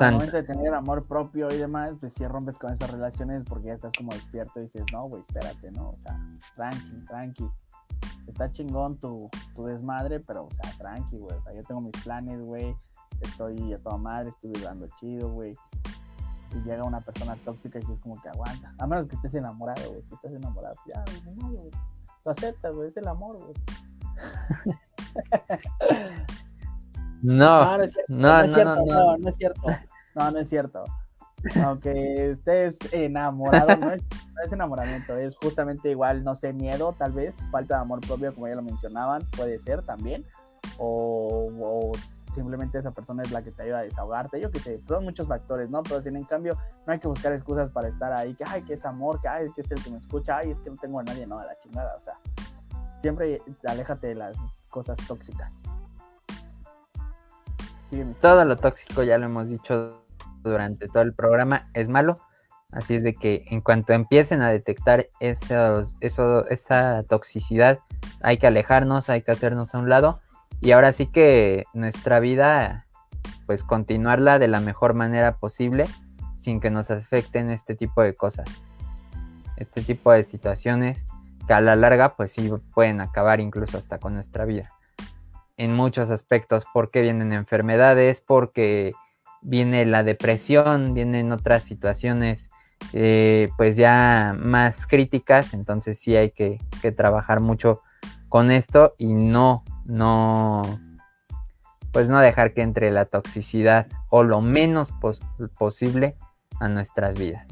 Al momento de tener amor propio y demás, pues si rompes con esas relaciones porque ya estás como despierto y dices, no, güey, espérate, ¿no? O sea, tranqui, tranqui. Está chingón tu, tu desmadre, pero, o sea, tranqui, güey. O sea, yo tengo mis planes, güey. Estoy a toda madre, estoy vibrando chido, güey. Y llega una persona tóxica y es como que aguanta. A menos que estés enamorado, güey. Si estás enamorado, ya, güey, no, güey. Lo aceptas, güey. Es el amor, güey. No, no, no, no, no, no, es cierto. No, no es cierto. Aunque estés enamorado, no es, enamoramiento, es justamente igual, no sé, miedo, tal vez, falta de amor propio, como ya lo mencionaban, puede ser también, o, simplemente esa persona es la que te ayuda a desahogarte, yo que sé, son muchos factores, ¿no? Pero sin en cambio, no hay que buscar excusas para estar ahí, que, ay, que es amor, que, ay, que es el que me escucha, ay, es que no tengo a nadie, no, a la chingada, o sea, siempre aléjate de las cosas tóxicas. Todo lo tóxico, ya lo hemos dicho durante todo el programa, es malo. Así es de que en cuanto empiecen a detectar esos, eso, esa toxicidad, hay que alejarnos, hay que hacernos a un lado. Y ahora sí que nuestra vida, pues continuarla de la mejor manera posible, sin que nos afecten este tipo de cosas. Este tipo de situaciones que a la larga, pues sí pueden acabar incluso hasta con nuestra vida en muchos aspectos, porque vienen enfermedades, porque viene la depresión, vienen otras situaciones eh, pues ya más críticas, entonces sí hay que, trabajar mucho con esto y no, no, pues no dejar que entre la toxicidad o lo menos posible a nuestras vidas.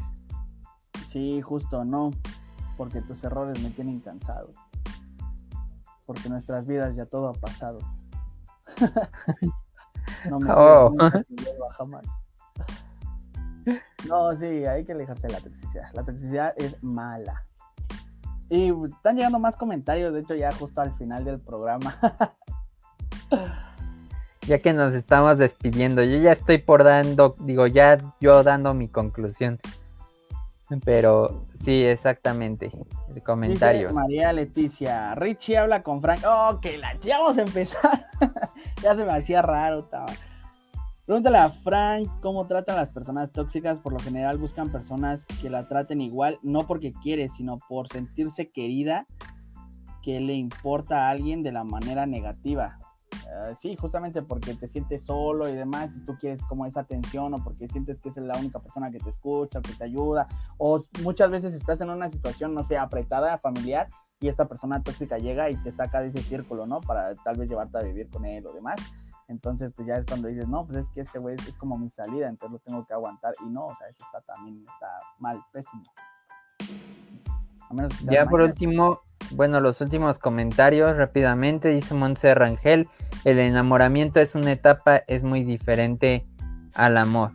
Sí, justo, no, porque tus errores me tienen cansado porque nuestras vidas ya todo ha pasado. no me oh. jamás. No, sí, hay que alejarse de la toxicidad. La toxicidad es mala. Y están llegando más comentarios, de hecho ya justo al final del programa. ya que nos estamos despidiendo, yo ya estoy por dando, digo, ya yo dando mi conclusión. Pero sí, exactamente. El comentario. María Leticia, Richie habla con Frank. Oh, que la ya vamos a empezar. ya se me hacía raro. Pregúntale a Frank cómo tratan las personas tóxicas. Por lo general buscan personas que la traten igual, no porque quiere, sino por sentirse querida, que le importa a alguien de la manera negativa. Ah, sí, justamente porque te sientes solo y demás, y tú quieres como esa atención, o porque sientes que es la única persona que te escucha, que te ayuda, o muchas veces estás en una situación, no sé, apretada, familiar, y esta persona tóxica llega y te saca de ese círculo, ¿no? Para tal vez llevarte a vivir con él o demás. Entonces, pues ya es cuando dices, no, pues es que este güey es, como mi salida, entonces lo tengo que aguantar. Y no, o sea, eso está también, está mal, pésimo. Ya por último, bueno, los últimos comentarios rápidamente, dice Montse Rangel, el enamoramiento es una etapa, es muy diferente al amor.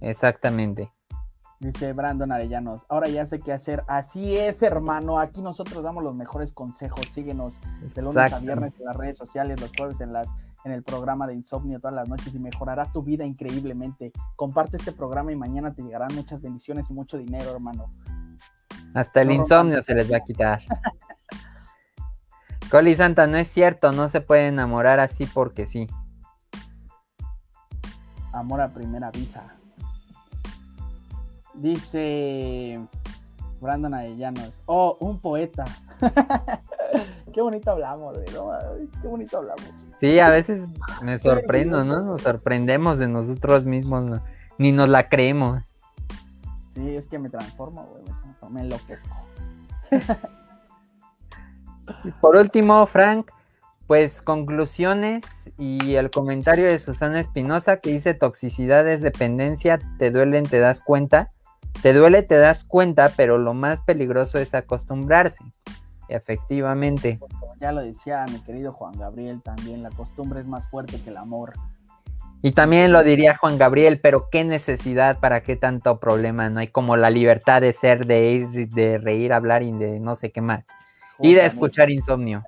Exactamente. Dice Brandon Arellanos, ahora ya sé qué hacer. Así es, hermano. Aquí nosotros damos los mejores consejos. Síguenos de lunes a viernes en las redes sociales, los jueves en las en el programa de Insomnio todas las noches y mejorará tu vida increíblemente. Comparte este programa y mañana te llegarán muchas bendiciones y mucho dinero, hermano. Hasta el insomnio se les va a quitar. Coli Santa, no es cierto, no se puede enamorar así porque sí. Amor a primera vista. Dice Brandon Arellanos. Oh, un poeta. qué bonito hablamos, ¿no? qué bonito hablamos. Sí, a veces me sorprendo, ¿no? Nos sorprendemos de nosotros mismos, ni nos la creemos. Sí, es que me transformo, güey, me transformo, me enloquezco. Por último, Frank, pues conclusiones y el comentario de Susana Espinosa que dice toxicidad es dependencia, te duelen, te das cuenta. Te duele, te das cuenta, pero lo más peligroso es acostumbrarse. Efectivamente. Como ya lo decía mi querido Juan Gabriel también, la costumbre es más fuerte que el amor. Y también lo diría Juan Gabriel, pero qué necesidad, para qué tanto problema, no hay como la libertad de ser, de ir, de reír, hablar y de no sé qué más. Y de escuchar insomnio.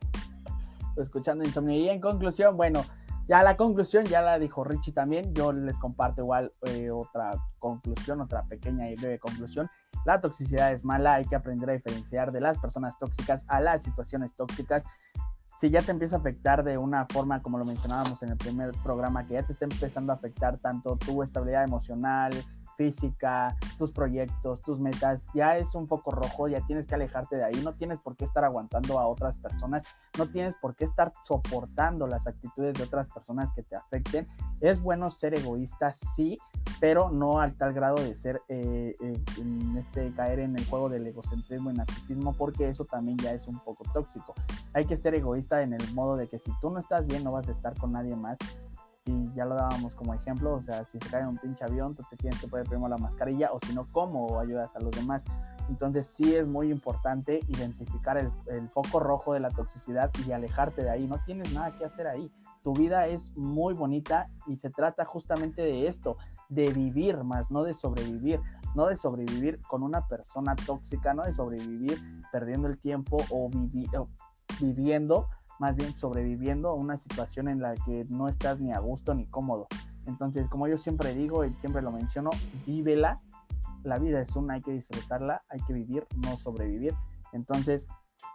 Escuchando insomnio. Y en conclusión, bueno, ya la conclusión ya la dijo Richie también. Yo les comparto igual eh, otra conclusión, otra pequeña y breve conclusión. La toxicidad es mala, hay que aprender a diferenciar de las personas tóxicas a las situaciones tóxicas si ya te empieza a afectar de una forma, como lo mencionábamos en el primer programa, que ya te está empezando a afectar tanto tu estabilidad emocional, física, tus proyectos, tus metas, ya es un foco rojo, ya tienes que alejarte de ahí, no tienes por qué estar aguantando a otras personas, no tienes por qué estar soportando las actitudes de otras personas que te afecten. Es bueno ser egoísta, sí, pero no al tal grado de ser, eh, eh, en este, caer en el juego del egocentrismo y narcisismo, porque eso también ya es un poco tóxico. Hay que ser egoísta en el modo de que si tú no estás bien, no vas a estar con nadie más y ya lo dábamos como ejemplo, o sea, si se cae un pinche avión, tú te tienes que poner primero la mascarilla, o si no, ¿cómo ayudas a los demás? Entonces sí es muy importante identificar el, el, foco rojo de la toxicidad y alejarte de ahí, no tienes nada que hacer ahí. Tu vida es muy bonita y se trata justamente de esto, de vivir más, no de sobrevivir, no de sobrevivir con una persona tóxica, no de sobrevivir perdiendo el tiempo o, o viviendo más bien sobreviviendo a una situación en la que no estás ni a gusto ni cómodo. Entonces, como yo siempre digo y siempre lo menciono, vívela. La vida es una, hay que disfrutarla, hay que vivir, no sobrevivir. Entonces,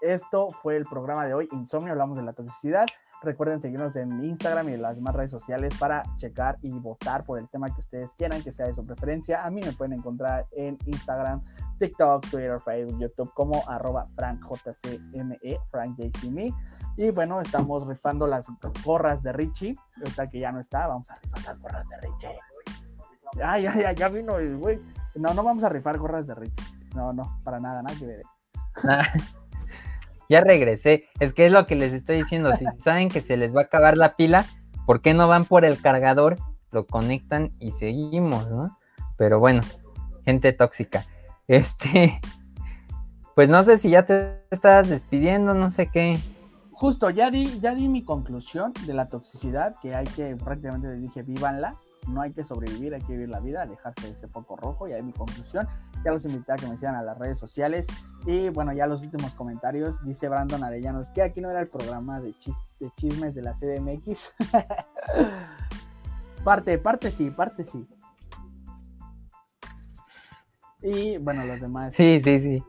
esto fue el programa de hoy, Insomnio, hablamos de la toxicidad. Recuerden seguirnos en Instagram y en las demás redes sociales para checar y votar por el tema que ustedes quieran, que sea de su preferencia. A mí me pueden encontrar en Instagram, TikTok, Twitter, Facebook, YouTube como arroba FrankJCME, FrankJCME. Y bueno, estamos rifando las gorras de Richie. Ahorita que ya no está, vamos a rifar las gorras de Richie. Ya, ya, ya, ya vino el güey. No, no vamos a rifar gorras de Richie. No, no, para nada, nada que ver. ya regresé. Es que es lo que les estoy diciendo. Si saben que se les va a acabar la pila, ¿por qué no van por el cargador? Lo conectan y seguimos, ¿no? Pero bueno, gente tóxica. Este, pues no sé si ya te estás despidiendo, no sé qué justo, ya di, ya di mi conclusión de la toxicidad, que hay que, prácticamente les dije, vívanla, no hay que sobrevivir, hay que vivir la vida, alejarse de este foco rojo, y ahí mi conclusión. Ya los invité a que me sigan a las redes sociales. Y bueno, ya los últimos comentarios, dice Brandon Arellanos, que aquí no era el programa de, de chismes de la CDMX. parte, parte sí, parte sí. Y bueno, los demás. Sí, sí, sí.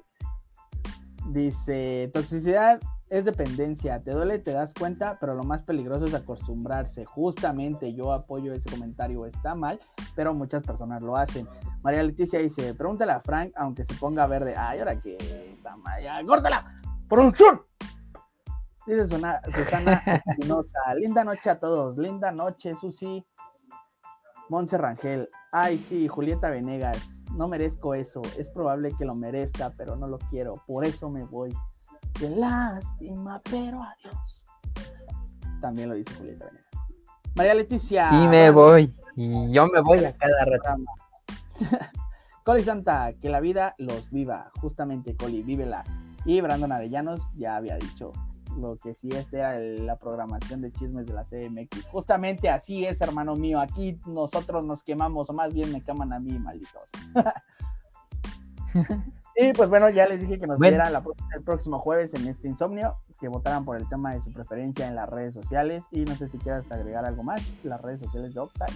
Dice, toxicidad es dependencia, te duele, te das cuenta, pero lo más peligroso es acostumbrarse. Justamente yo apoyo ese comentario, está mal, pero muchas personas lo hacen. María Leticia dice, pregúntale a Frank, aunque se ponga verde. Ay, ahora que está ya, ¡córtala! ¡Producción! Dice Susana, Susana Espinosa, linda noche a todos, linda noche, Susi. Montse Rangel, ay sí, Julieta Venegas, no merezco eso, es probable que lo merezca, pero no lo quiero, por eso me voy. Qué lástima, pero adiós. También lo dice Julieta Venegas. María Leticia. Y me voy. Y yo me voy a cada rato. Coli Santa, que la vida los viva. Justamente, Coli, vívela. Y Brandon Arellanos ya había dicho lo que sí, esta era la programación de chismes de la CMX. Justamente así es, hermano mío. Aquí nosotros nos quemamos, o más bien me queman a mí, malditos. Y pues bueno, ya les dije que nos vieran el próximo jueves en este insomnio, que votaran por el tema de su preferencia en las redes sociales. Y no sé si quieras agregar algo más, las redes sociales de Upside.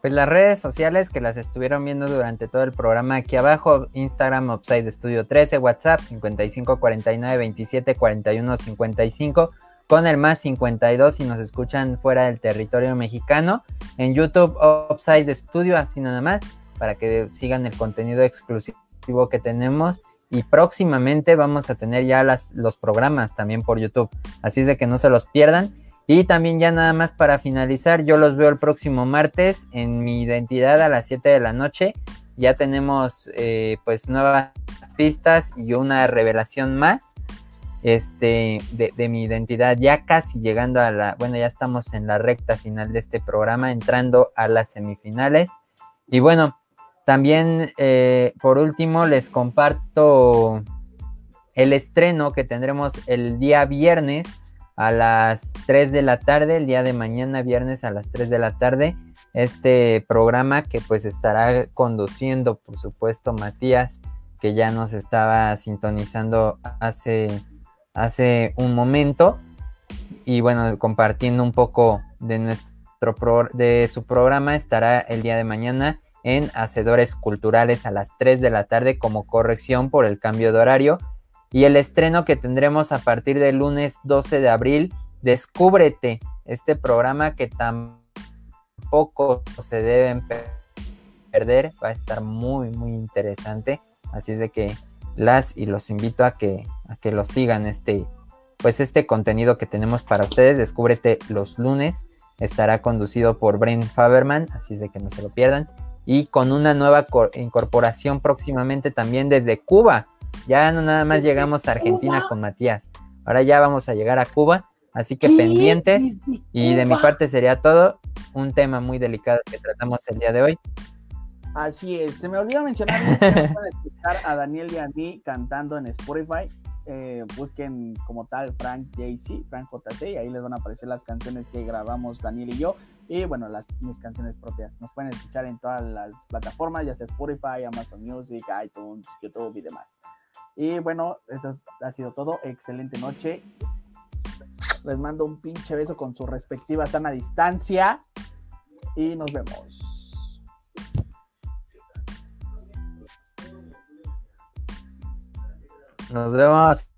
Pues las redes sociales que las estuvieron viendo durante todo el programa aquí abajo, Instagram Upside Studio 13, WhatsApp 55 49 27 41 55 con el más 52 si nos escuchan fuera del territorio mexicano, en YouTube Upside Studio, así nada más para que sigan el contenido exclusivo que tenemos y próximamente vamos a tener ya las, los programas también por YouTube. Así es de que no se los pierdan. Y también ya nada más para finalizar, yo los veo el próximo martes en mi identidad a las 7 de la noche. Ya tenemos eh, pues nuevas pistas y una revelación más. este, de, mi identidad, ya casi llegando a la, bueno, ya estamos en la recta final de este programa, entrando a las semifinales. Y bueno, también eh, por último les comparto el estreno que tendremos el día viernes a las 3 de la tarde, el día de mañana viernes a las 3 de la tarde, este programa que pues estará conduciendo, por supuesto, Matías, que ya nos estaba sintonizando hace hace un momento. Y bueno, compartiendo un poco de nuestro de su programa estará el día de mañana en Hacedores Culturales a las 3 de la tarde como corrección por el cambio de horario y el estreno que tendremos a partir del lunes 12 de abril, Descúbrete, este programa que tampoco se deben perder, va a estar muy muy interesante, así es de que las y los invito a que, a que lo sigan este, pues este contenido que tenemos para ustedes. Descúbrete los lunes. Estará conducido por Brent Faberman, así es de que no se lo pierdan. Y con una nueva incorporación próximamente también desde Cuba. Ya no nada más llegamos a Argentina con Matías. Ahora ya vamos a llegar a Cuba. Así que pendientes. Y de mi parte sería todo. Un tema muy delicado que tratamos el día de hoy. Así es, se me olvidó mencionar que pueden escuchar a Daniel y a mí cantando en Spotify. Eh, busquen como tal Frank JC, Frank JC, y ahí les van a aparecer las canciones que grabamos Daniel y yo. Y bueno, las, mis canciones propias. Nos pueden escuchar en todas las plataformas, ya sea Spotify, Amazon Music, iTunes, YouTube y demás. Y bueno, eso ha sido todo. Excelente noche. Les mando un pinche beso con su respectiva sana distancia. Y nos vemos. Nos vemos.